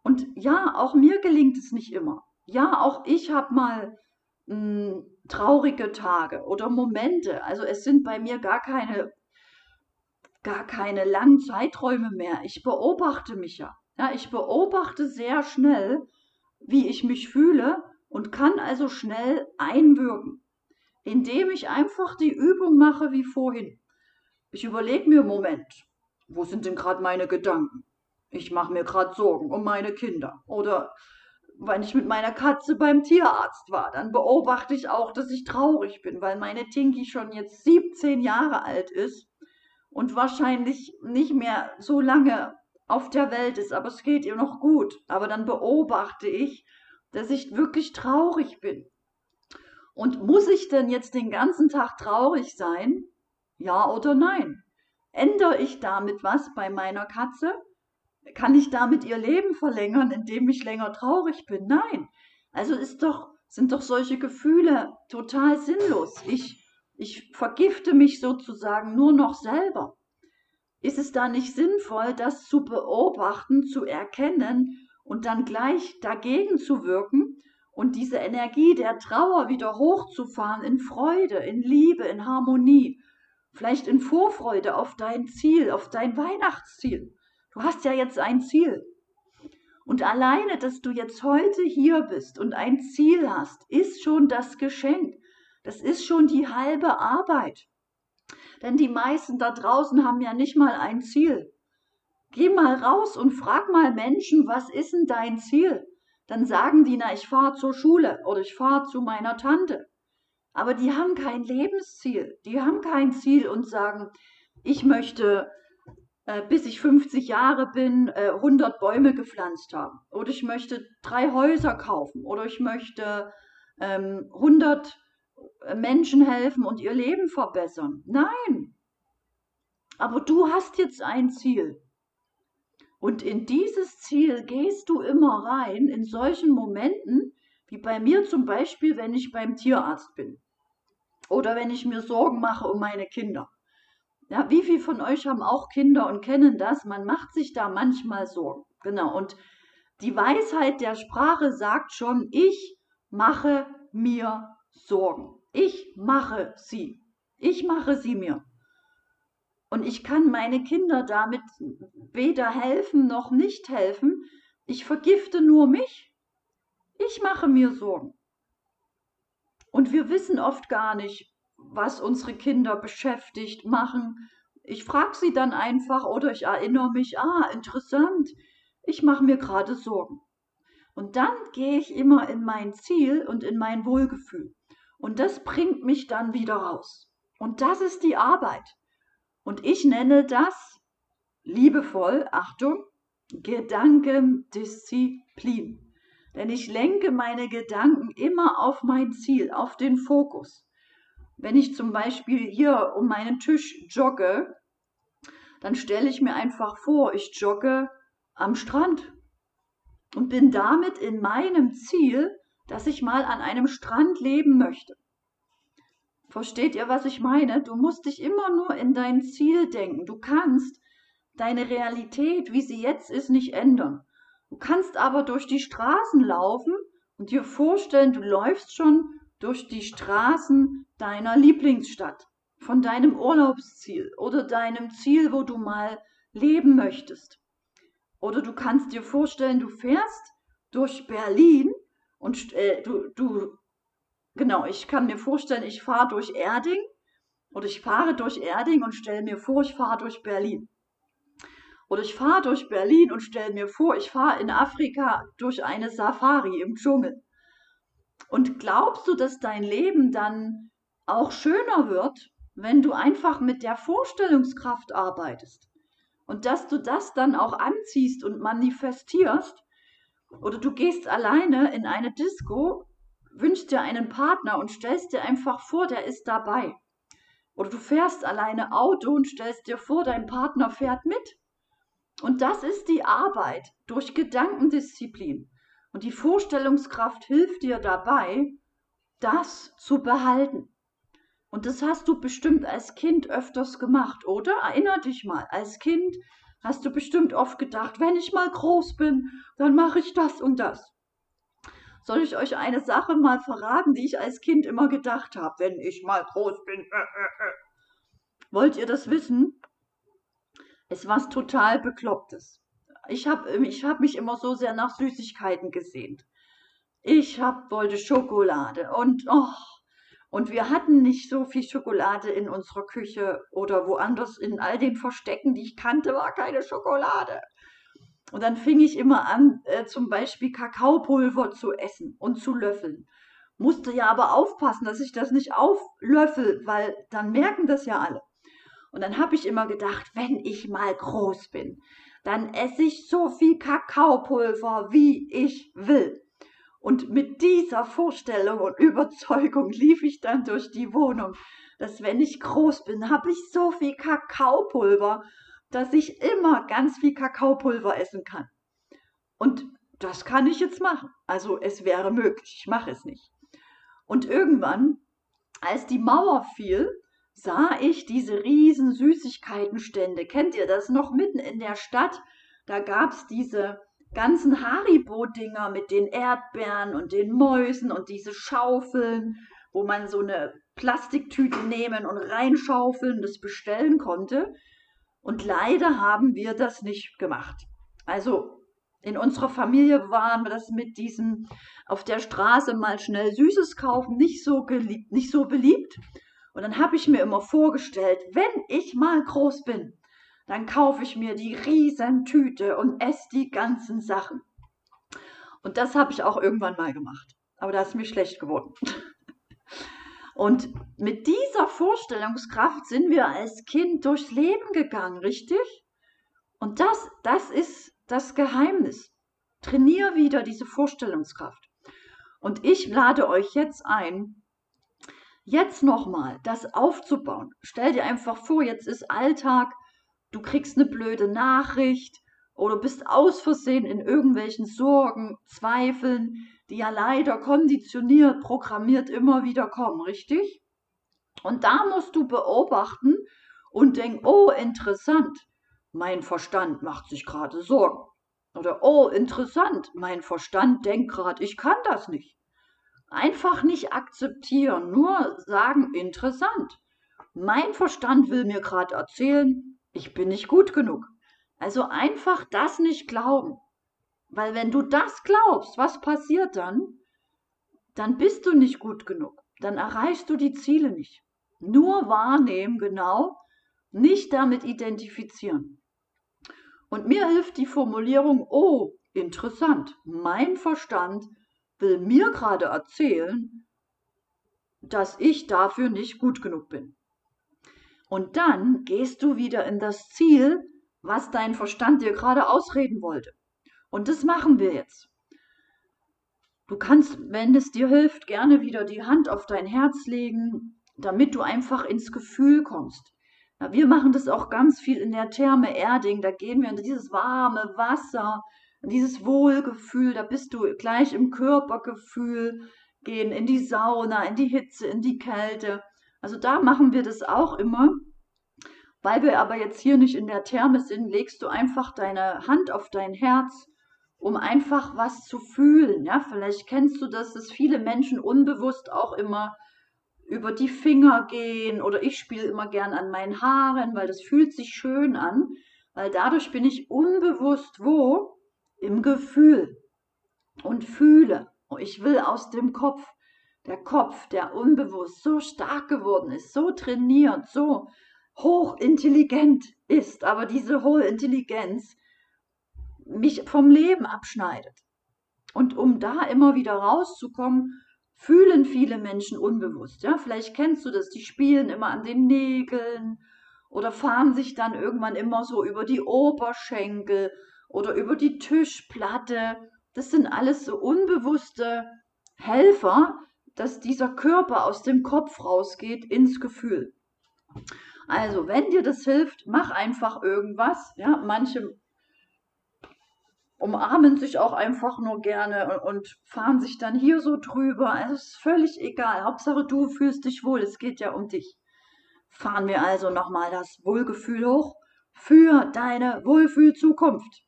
Und ja, auch mir gelingt es nicht immer. Ja, auch ich habe mal mh, hm, traurige Tage oder Momente. Also es sind bei mir gar keine, gar keine langen Zeiträume mehr. Ich beobachte mich ja. ja. Ich beobachte sehr schnell, wie ich mich fühle und kann also schnell einwirken, indem ich einfach die Übung mache wie vorhin. Ich überlege mir, Moment, wo sind denn gerade meine Gedanken? Ich mache mir gerade Sorgen um meine Kinder. Oder wenn ich mit meiner Katze beim Tierarzt war, dann beobachte ich auch, dass ich traurig bin, weil meine Tinky schon jetzt 17 Jahre alt ist und wahrscheinlich nicht mehr so lange auf der Welt ist, aber es geht ihr noch gut. Aber dann beobachte ich, dass ich wirklich traurig bin. Und muss ich denn jetzt den ganzen Tag traurig sein? Ja oder nein? Ändere ich damit was bei meiner Katze? Kann ich damit ihr Leben verlängern, indem ich länger traurig bin? Nein. Also ist doch, sind doch solche Gefühle total sinnlos. Ich, ich vergifte mich sozusagen nur noch selber. Ist es da nicht sinnvoll, das zu beobachten, zu erkennen und dann gleich dagegen zu wirken und diese Energie der Trauer wieder hochzufahren in Freude, in Liebe, in Harmonie, vielleicht in Vorfreude auf dein Ziel, auf dein Weihnachtsziel. Du hast ja jetzt ein Ziel. Und alleine, dass du jetzt heute hier bist und ein Ziel hast, ist schon das Geschenk. Das ist schon die halbe Arbeit. Denn die meisten da draußen haben ja nicht mal ein Ziel. Geh mal raus und frag mal Menschen, was ist denn dein Ziel? Dann sagen die, na, ich fahre zur Schule oder ich fahre zu meiner Tante. Aber die haben kein Lebensziel. Die haben kein Ziel und sagen, ich möchte, bis ich 50 Jahre bin, äh, 100 Bäume gepflanzt haben. Oder ich möchte drei Häuser kaufen. Oder ich möchte ähm, 100 äh, Menschen helfen und ihr Leben verbessern. Nein. Aber du hast jetzt ein Ziel. Und in dieses Ziel gehst du immer rein, in solchen Momenten, wie bei mir zum Beispiel, wenn ich beim Tierarzt bin. Oder wenn ich mir Sorgen mache um meine Kinder. Ja, wie viele von euch haben auch Kinder und kennen das? Man macht sich da manchmal Sorgen. Genau. Und die Weisheit der Sprache sagt schon, ich mache mir Sorgen. Ich mache sie. Ich mache sie mir. Und ich kann meine Kinder damit weder helfen noch nicht helfen. Ich vergifte nur mich. Ich mache mir Sorgen. Und wir wissen oft gar nicht, was unsere Kinder beschäftigt, machen. Ich frage sie dann einfach oder ich erinnere mich, ah, interessant, ich mache mir gerade Sorgen. Und dann gehe ich immer in mein Ziel und in mein Wohlgefühl. Und das bringt mich dann wieder raus. Und das ist die Arbeit. Und ich nenne das liebevoll, Achtung, Gedankendisziplin. Denn ich lenke meine Gedanken immer auf mein Ziel, auf den Fokus. Wenn ich zum Beispiel hier um meinen Tisch jogge, dann stelle ich mir einfach vor, ich jogge am Strand und bin damit in meinem Ziel, dass ich mal an einem Strand leben möchte. Versteht ihr, was ich meine? Du musst dich immer nur in dein Ziel denken. Du kannst deine Realität, wie sie jetzt ist, nicht ändern. Du kannst aber durch die Straßen laufen und dir vorstellen, du läufst schon durch die Straßen deiner Lieblingsstadt, von deinem Urlaubsziel oder deinem Ziel, wo du mal leben möchtest. Oder du kannst dir vorstellen, du fährst durch Berlin und äh, du, du Genau, ich kann mir vorstellen, ich fahre durch Erding oder ich fahre durch Erding und stelle mir vor, ich fahre durch Berlin. Oder ich fahre durch Berlin und stelle mir vor, ich fahre in Afrika durch eine Safari im Dschungel. Und glaubst du, dass dein Leben dann auch schöner wird, wenn du einfach mit der Vorstellungskraft arbeitest? Und dass du das dann auch anziehst und manifestierst? Oder du gehst alleine in eine Disco wünschst dir einen Partner und stellst dir einfach vor, der ist dabei. Oder du fährst alleine Auto und stellst dir vor, dein Partner fährt mit. Und das ist die Arbeit durch Gedankendisziplin. Und die Vorstellungskraft hilft dir dabei, das zu behalten. Und das hast du bestimmt als Kind öfters gemacht, oder? Erinner dich mal, als Kind hast du bestimmt oft gedacht, wenn ich mal groß bin, dann mache ich das und das. Soll ich euch eine Sache mal verraten, die ich als Kind immer gedacht habe, wenn ich mal groß bin? *laughs* Wollt ihr das wissen? Es war was total Beklopptes. Ich habe ich hab mich immer so sehr nach Süßigkeiten gesehnt. Ich hab, wollte Schokolade und oh, und wir hatten nicht so viel Schokolade in unserer Küche oder woanders in all den Verstecken, die ich kannte, war keine Schokolade. Und dann fing ich immer an, äh, zum Beispiel Kakaopulver zu essen und zu löffeln. Musste ja aber aufpassen, dass ich das nicht auflöffel, weil dann merken das ja alle. Und dann habe ich immer gedacht, wenn ich mal groß bin, dann esse ich so viel Kakaopulver, wie ich will. Und mit dieser Vorstellung und Überzeugung lief ich dann durch die Wohnung, dass wenn ich groß bin, habe ich so viel Kakaopulver dass ich immer ganz viel Kakaopulver essen kann. Und das kann ich jetzt machen. Also es wäre möglich, ich mache es nicht. Und irgendwann, als die Mauer fiel, sah ich diese riesen Süßigkeitenstände. Kennt ihr das noch mitten in der Stadt? Da gab es diese ganzen Haribo-Dinger mit den Erdbeeren und den Mäusen und diese Schaufeln, wo man so eine Plastiktüte nehmen und reinschaufeln, das bestellen konnte. Und leider haben wir das nicht gemacht. Also in unserer Familie waren wir das mit diesem auf der Straße mal schnell Süßes kaufen nicht so, geliebt, nicht so beliebt. Und dann habe ich mir immer vorgestellt, wenn ich mal groß bin, dann kaufe ich mir die Riesentüte und esse die ganzen Sachen. Und das habe ich auch irgendwann mal gemacht. Aber da ist mir schlecht geworden. *laughs* Und mit dieser Vorstellungskraft sind wir als Kind durchs Leben gegangen, richtig? Und das, das ist das Geheimnis. Trainier wieder diese Vorstellungskraft. Und ich lade euch jetzt ein, jetzt nochmal das aufzubauen. Stell dir einfach vor, jetzt ist Alltag, du kriegst eine blöde Nachricht oder bist aus Versehen in irgendwelchen Sorgen, Zweifeln, die ja leider konditioniert, programmiert immer wieder kommen, richtig? Und da musst du beobachten und denken, oh, interessant, mein Verstand macht sich gerade Sorgen. Oder, oh, interessant, mein Verstand denkt gerade, ich kann das nicht. Einfach nicht akzeptieren, nur sagen, interessant. Mein Verstand will mir gerade erzählen, ich bin nicht gut genug. Also einfach das nicht glauben. Weil wenn du das glaubst, was passiert dann? Dann bist du nicht gut genug. Dann erreichst du die Ziele nicht. Nur wahrnehmen, genau, nicht damit identifizieren. Und mir hilft die Formulierung, oh, interessant, mein Verstand will mir gerade erzählen, dass ich dafür nicht gut genug bin. Und dann gehst du wieder in das Ziel, was dein Verstand dir gerade ausreden wollte. Und das machen wir jetzt. Du kannst, wenn es dir hilft, gerne wieder die Hand auf dein Herz legen, damit du einfach ins Gefühl kommst. Ja, wir machen das auch ganz viel in der Therme Erding. Da gehen wir in dieses warme Wasser, dieses Wohlgefühl. Da bist du gleich im Körpergefühl, gehen in die Sauna, in die Hitze, in die Kälte. Also da machen wir das auch immer. Weil wir aber jetzt hier nicht in der Therme sind, legst du einfach deine Hand auf dein Herz um einfach was zu fühlen. Ja, vielleicht kennst du das, dass viele Menschen unbewusst auch immer über die Finger gehen oder ich spiele immer gern an meinen Haaren, weil das fühlt sich schön an, weil dadurch bin ich unbewusst wo? Im Gefühl und fühle. Ich will aus dem Kopf, der Kopf, der unbewusst so stark geworden ist, so trainiert, so hochintelligent ist, aber diese hohe Intelligenz mich vom Leben abschneidet. Und um da immer wieder rauszukommen, fühlen viele Menschen unbewusst. Ja, vielleicht kennst du das. Die spielen immer an den Nägeln oder fahren sich dann irgendwann immer so über die Oberschenkel oder über die Tischplatte. Das sind alles so unbewusste Helfer, dass dieser Körper aus dem Kopf rausgeht ins Gefühl. Also, wenn dir das hilft, mach einfach irgendwas. Ja, manche umarmen sich auch einfach nur gerne und, fahren sich dann hier so drüber. Also es ist völlig egal. Hauptsache du fühlst dich wohl. Es geht ja um dich. Fahren wir also nochmal das Wohlgefühl hoch für deine Wohlfühlzukunft.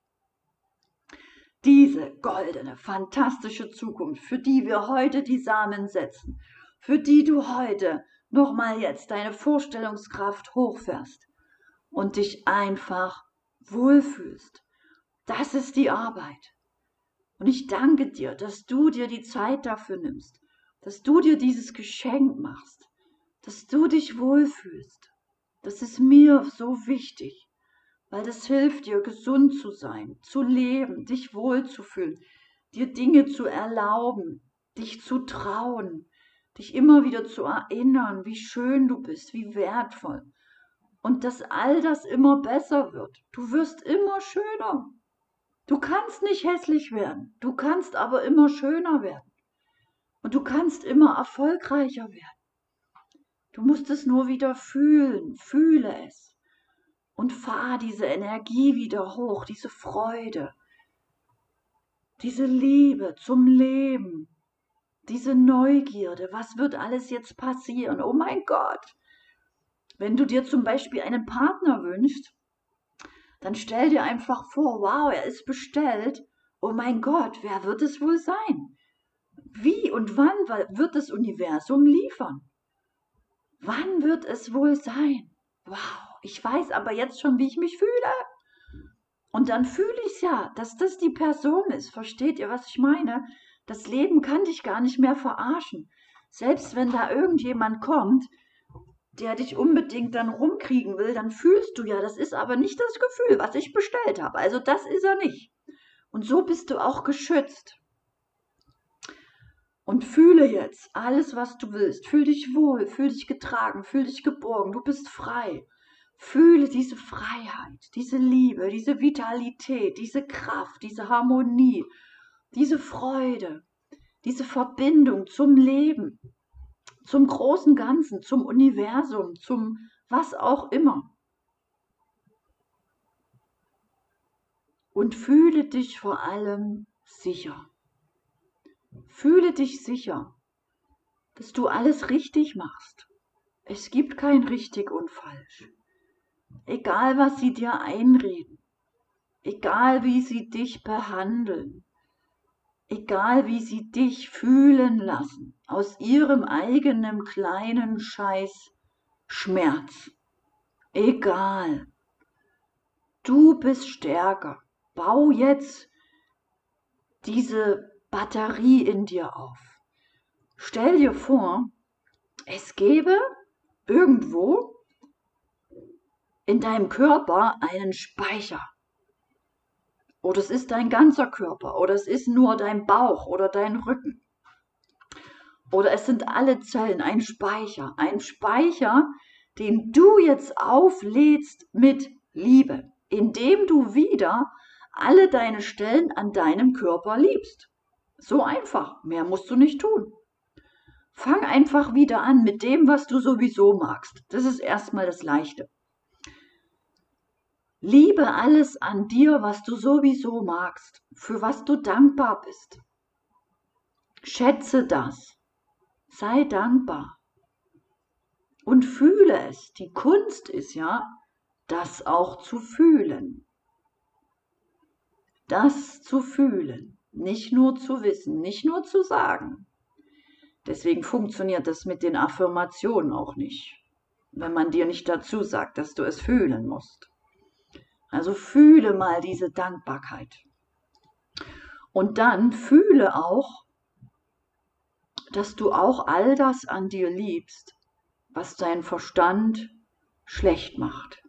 Diese goldene, fantastische Zukunft, für die wir heute die Samen setzen, für die du heute nochmal jetzt deine Vorstellungskraft hochfährst und dich einfach wohlfühlst das ist die Arbeit. Und ich danke dir, dass du dir die Zeit dafür nimmst, dass du dir dieses Geschenk machst, dass du dich wohlfühlst. Das ist mir so wichtig, weil das hilft dir, gesund zu sein, zu leben, dich wohlzufühlen, dir Dinge zu erlauben, dich zu trauen, dich immer wieder zu erinnern, wie schön du bist, wie wertvoll. Und dass all das immer besser wird. Du wirst immer schöner. Du kannst nicht hässlich werden, du kannst aber immer schöner werden. Und du kannst immer erfolgreicher werden. Du musst es nur wieder fühlen, fühle es. Und fahr diese Energie wieder hoch, diese Freude, diese Liebe zum Leben, diese Neugierde. Was wird alles jetzt passieren? Oh mein Gott! Wenn du dir zum Beispiel einen Partner wünschst, dann stell dir einfach vor, wow, er ist bestellt. Oh mein Gott, wer wird es wohl sein? Wie und wann wird das Universum liefern? Wann wird es wohl sein? Wow, ich weiß aber jetzt schon, wie ich mich fühle. Und dann fühle ich es ja, dass das die Person ist. Versteht ihr, was ich meine? Das Leben kann dich gar nicht mehr verarschen. Selbst wenn da irgendjemand kommt, der dich unbedingt dann rumkriegen will, dann fühlst du ja, das ist aber nicht das Gefühl, was ich bestellt habe. Also das ist er nicht. Und so bist du auch geschützt. Und fühle jetzt alles, was du willst. Fühl dich wohl, fühl dich getragen, fühl dich geborgen. Du bist frei. Fühle diese Freiheit, diese Liebe, diese Vitalität, diese Kraft, diese Harmonie, diese Freude, diese Verbindung zum Leben zum großen Ganzen, zum Universum, zum was auch immer. Und fühle dich vor allem sicher. Fühle dich sicher, dass du alles richtig machst. Es gibt kein richtig und falsch. Egal was sie dir einreden, egal wie sie dich behandeln, egal wie sie dich fühlen lassen, aus ihrem eigenen kleinen Scheiß Schmerz. Egal. Du bist stärker. Bau jetzt diese Batterie in dir auf. Stell dir vor, es gäbe irgendwo in deinem Körper einen Speicher. Oder es ist dein ganzer Körper. Oder es ist nur dein Bauch oder dein Rücken. Oder es sind alle Zellen ein Speicher. Ein Speicher, den du jetzt auflädst mit Liebe. indem du wieder alle deine Stellen an deinem Körper liebst. So einfach, mehr musst du nicht tun. Fang einfach wieder an mit dem, was du sowieso magst. Das ist erstmal das Leichte. Liebe alles an dir, was du sowieso magst, für was du dankbar bist. Schätze das. Sei dankbar. Und fühle es. Die Kunst ist ja, das auch zu fühlen. Das zu fühlen, nicht nur zu wissen, nicht nur zu sagen. Deswegen funktioniert das mit den Affirmationen auch nicht, wenn man dir nicht dazu sagt, dass du es fühlen musst. Also fühle mal diese Dankbarkeit. Und dann fühle auch, dass du auch all das an dir liebst, was dein Verstand schlecht macht.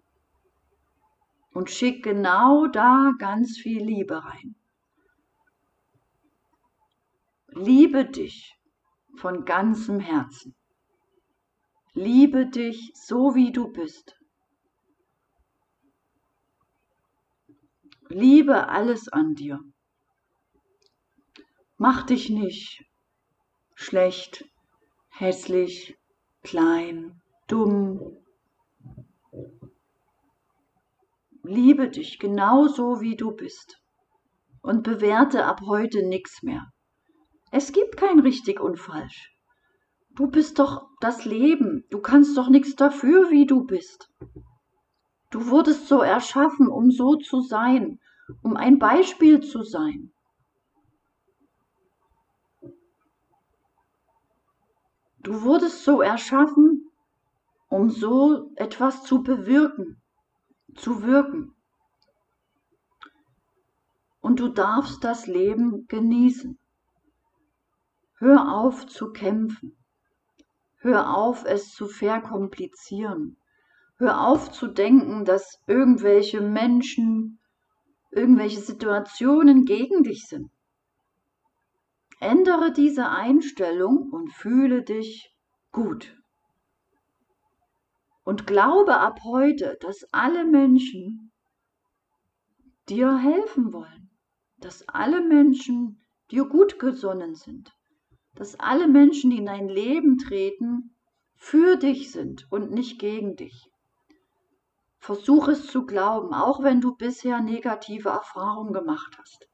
Und schick genau da ganz viel Liebe rein. Liebe dich von ganzem Herzen. Liebe dich so, wie du bist. Liebe alles an dir. Mach dich nicht schlecht, hässlich, klein, dumm. Liebe dich genauso, wie du bist und bewerte ab heute nichts mehr. Es gibt kein richtig und falsch. Du bist doch das Leben. Du kannst doch nichts dafür, wie du bist. Du wurdest so erschaffen, um so zu sein, um ein Beispiel zu sein. Du wurdest so erschaffen, um so etwas zu bewirken, zu wirken. Und du darfst das Leben genießen. Hör auf zu kämpfen. Hör auf, es zu verkomplizieren. Hör auf zu denken, dass irgendwelche Menschen irgendwelche Situationen gegen dich sind. Ändere diese Einstellung und fühle dich gut. Und glaube ab heute, dass alle Menschen dir helfen wollen, dass alle Menschen dir gut gesonnen sind, dass alle Menschen, die in dein Leben treten, für dich sind und nicht gegen dich. Versuch es zu glauben, auch wenn du bisher negative Erfahrungen gemacht hast.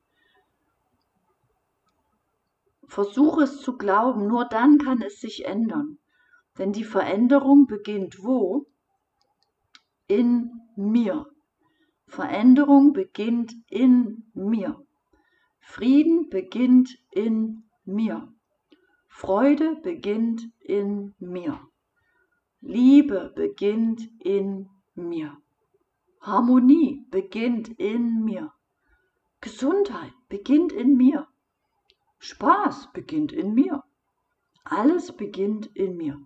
Versuch es zu glauben, nur dann kann es sich ändern. Denn die Veränderung beginnt wo? In mir. Veränderung beginnt in mir. Frieden beginnt in mir. Freude beginnt in mir. Liebe beginnt in mir. Harmonie beginnt in mir. Gesundheit beginnt in mir. Spaß beginnt in mir. Alles beginnt in mir.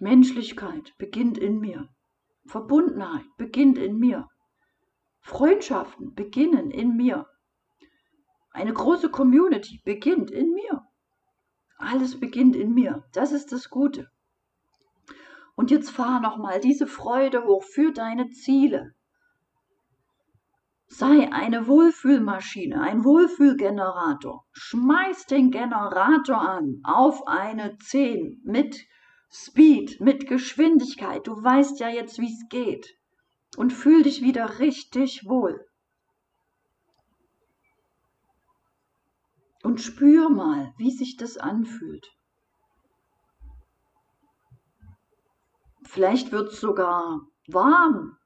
Menschlichkeit beginnt in mir. Verbundenheit beginnt in mir. Freundschaften beginnen in mir. Eine große Community beginnt in mir. Alles beginnt in mir. Das ist das Gute. Und jetzt fahr nochmal diese Freude hoch für deine Ziele. Sei eine Wohlfühlmaschine, ein Wohlfühlgenerator. Schmeiß den Generator an auf eine 10 mit Speed, mit Geschwindigkeit. Du weißt ja jetzt, wie es geht. Und fühl dich wieder richtig wohl. Und spür mal, wie sich das anfühlt. Vielleicht wird es sogar warm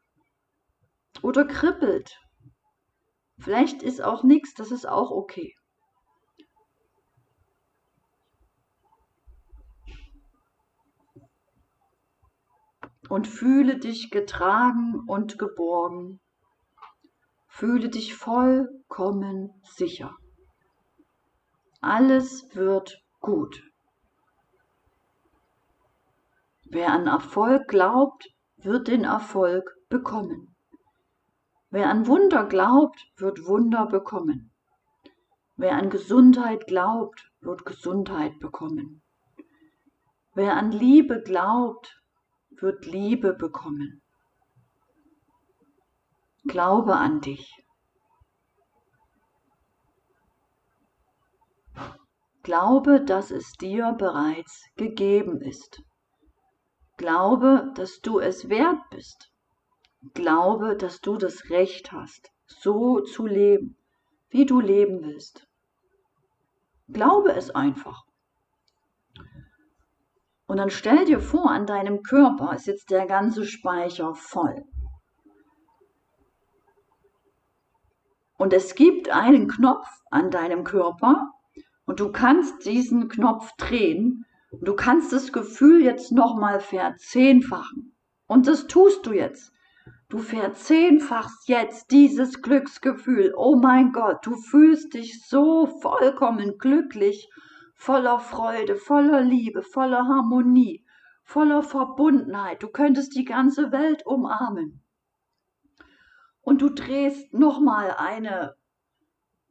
oder kribbelt. Vielleicht ist auch nichts, das ist auch okay. Und fühle dich getragen und geborgen. Fühle dich vollkommen sicher. Alles wird gut. Wer an Erfolg glaubt, wird den Erfolg bekommen. Wer an Wunder glaubt, wird Wunder bekommen. Wer an Gesundheit glaubt, wird Gesundheit bekommen. Wer an Liebe glaubt, wird Liebe bekommen. Glaube an dich. Glaube, dass es dir bereits gegeben ist. Glaube, dass du es wert bist. Glaube, dass du das Recht hast, so zu leben, wie du leben willst. Glaube es einfach. Und dann stell dir vor, an deinem Körper ist jetzt der ganze Speicher voll. Und es gibt einen Knopf an deinem Körper und du kannst diesen Knopf drehen du kannst das Gefühl jetzt nochmal verzehnfachen. Und das tust du jetzt. Du verzehnfachst jetzt dieses Glücksgefühl. Oh mein Gott, du fühlst dich so vollkommen glücklich, voller Freude, voller Liebe, voller Harmonie, voller Verbundenheit. Du könntest die ganze Welt umarmen. Und du drehst nochmal eine,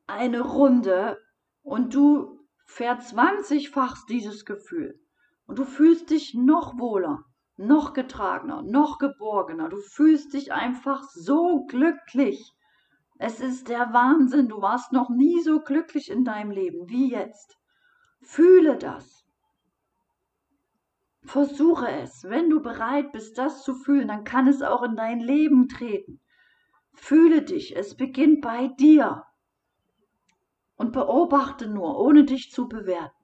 eine Runde und du verzwanzigfachst dieses Gefühl. Und du fühlst dich noch wohler noch getragener, noch geborgener. Du fühlst dich einfach so glücklich. Es ist der Wahnsinn. Du warst noch nie so glücklich in deinem Leben wie jetzt. Fühle das. Versuche es. Wenn du bereit bist, das zu fühlen, dann kann es auch in dein Leben treten. Fühle dich. Es beginnt bei dir. Und beobachte nur, ohne dich zu bewerten.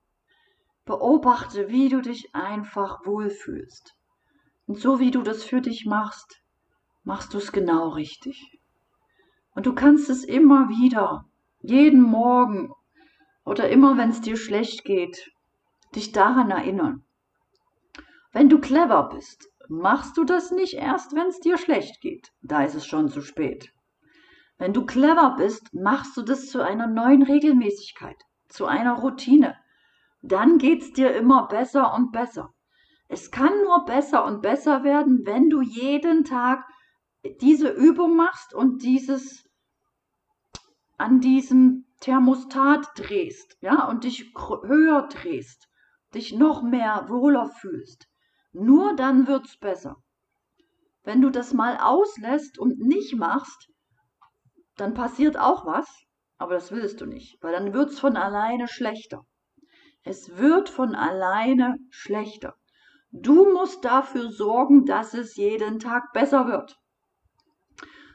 Beobachte, wie du dich einfach wohlfühlst. Und so wie du das für dich machst, machst du es genau richtig. Und du kannst es immer wieder, jeden Morgen oder immer, wenn es dir schlecht geht, dich daran erinnern. Wenn du clever bist, machst du das nicht erst, wenn es dir schlecht geht. Da ist es schon zu spät. Wenn du clever bist, machst du das zu einer neuen Regelmäßigkeit, zu einer Routine. Dann geht es dir immer besser und besser. Es kann nur besser und besser werden, wenn du jeden Tag diese Übung machst und dieses an diesem Thermostat drehst, ja, und dich höher drehst, dich noch mehr wohler fühlst. Nur dann wird's besser. Wenn du das mal auslässt und nicht machst, dann passiert auch was, aber das willst du nicht, weil dann wird's von alleine schlechter. Es wird von alleine schlechter. Du musst dafür sorgen, dass es jeden Tag besser wird.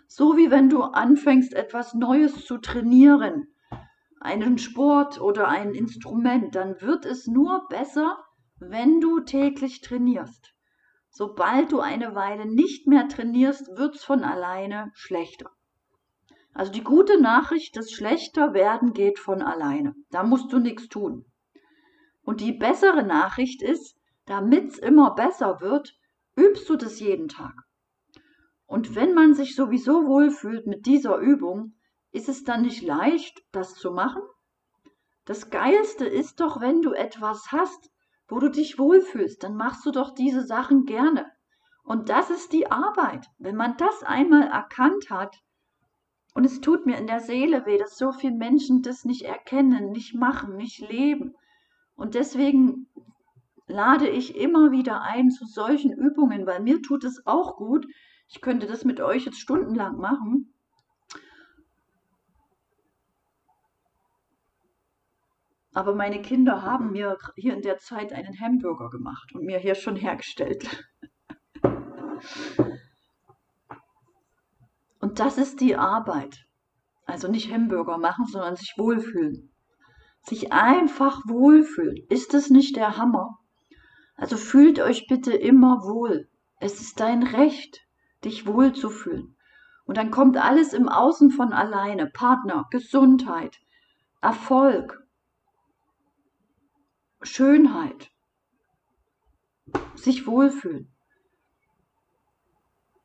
So wie wenn du anfängst, etwas Neues zu trainieren, einen Sport oder ein Instrument, dann wird es nur besser, wenn du täglich trainierst. Sobald du eine Weile nicht mehr trainierst, wird es von alleine schlechter. Also die gute Nachricht, das schlechter werden geht von alleine. Da musst du nichts tun. Und die bessere Nachricht ist, damit es immer besser wird, übst du das jeden Tag. Und wenn man sich sowieso wohlfühlt mit dieser Übung, ist es dann nicht leicht, das zu machen? Das Geilste ist doch, wenn du etwas hast, wo du dich wohlfühlst, dann machst du doch diese Sachen gerne. Und das ist die Arbeit. Wenn man das einmal erkannt hat, und es tut mir in der Seele weh, dass so viele Menschen das nicht erkennen, nicht machen, nicht leben. Und deswegen lade ich immer wieder ein zu solchen Übungen, weil mir tut es auch gut. Ich könnte das mit euch jetzt stundenlang machen. Aber meine Kinder haben mir hier in der Zeit einen Hamburger gemacht und mir hier schon hergestellt. *laughs* Und das ist die Arbeit. Also nicht Hamburger machen, sondern sich wohlfühlen. Sich einfach wohlfühlen. Ist es nicht der Hammer? Also fühlt euch bitte immer wohl. Es ist dein Recht, dich wohl zu fühlen. Und dann kommt alles im Außen von alleine. Partner, Gesundheit, Erfolg, Schönheit, sich wohlfühlen.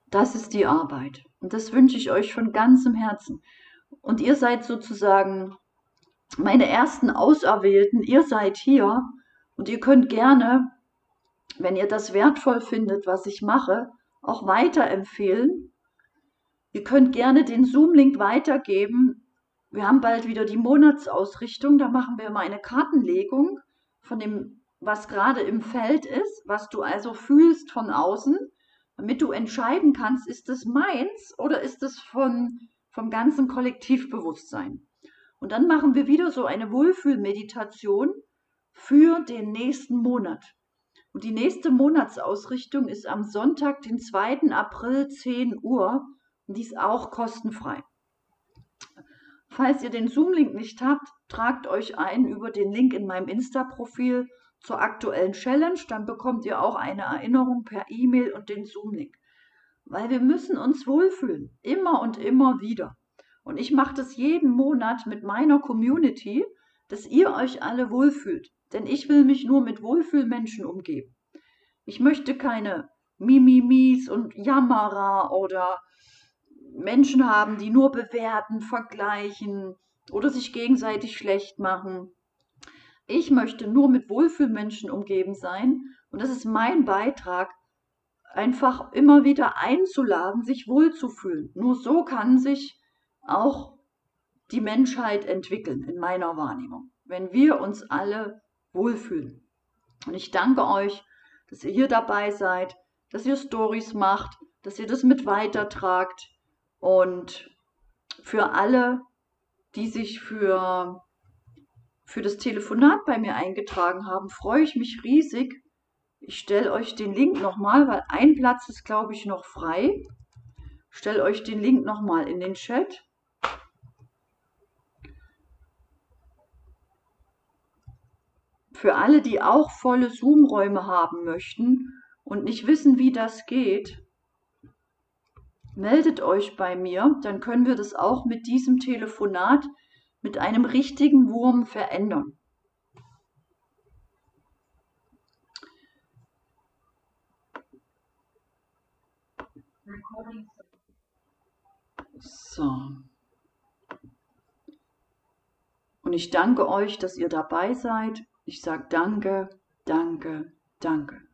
Das ist die Arbeit. Und das wünsche ich euch von ganzem Herzen. Und ihr seid sozusagen meine ersten Auserwählten. Ihr seid hier und ihr könnt gerne wenn ihr das wertvoll findet, was ich mache, auch weiterempfehlen. Ihr könnt gerne den Zoom-Link weitergeben. Wir haben bald wieder die Monatsausrichtung. Da machen wir mal eine Kartenlegung von dem, was gerade im Feld ist, was du also fühlst von außen. Damit du entscheiden kannst, ist es meins oder ist es von, vom ganzen Kollektivbewusstsein. Und dann machen wir wieder so eine Wohlfühlmeditation für den nächsten Monat. Und die nächste Monatsausrichtung ist am Sonntag, den 2. April, 10 Uhr. Und die ist auch kostenfrei. Falls ihr den Zoom-Link nicht habt, tragt euch ein über den Link in meinem Insta-Profil zur aktuellen Challenge. Dann bekommt ihr auch eine Erinnerung per E-Mail und den Zoom-Link. Weil wir müssen uns wohlfühlen. Immer und immer wieder. Und ich mache das jeden Monat mit meiner Community, dass ihr euch alle wohlfühlt. Denn ich will mich nur mit Wohlfühlmenschen umgeben. Ich möchte keine Mimimis und Jammerer oder Menschen haben, die nur bewerten, vergleichen oder sich gegenseitig schlecht machen. Ich möchte nur mit Wohlfühlmenschen umgeben sein und das ist mein Beitrag, einfach immer wieder einzuladen, sich wohlzufühlen. Nur so kann sich auch die Menschheit entwickeln, in meiner Wahrnehmung, wenn wir uns alle wohlfühlen. Und ich danke euch, dass ihr hier dabei seid, dass ihr Stories macht, dass ihr das mit weitertragt und für alle, die sich für, für das Telefonat bei mir eingetragen haben, freue ich mich riesig. Ich stelle euch den Link nochmal, weil ein Platz ist, glaube ich, noch frei. Stelle euch den Link nochmal in den Chat. Für alle, die auch volle Zoom-Räume haben möchten und nicht wissen, wie das geht, meldet euch bei mir, dann können wir das auch mit diesem Telefonat mit einem richtigen Wurm verändern. So. Und ich danke euch, dass ihr dabei seid. Ich sage danke, danke, danke.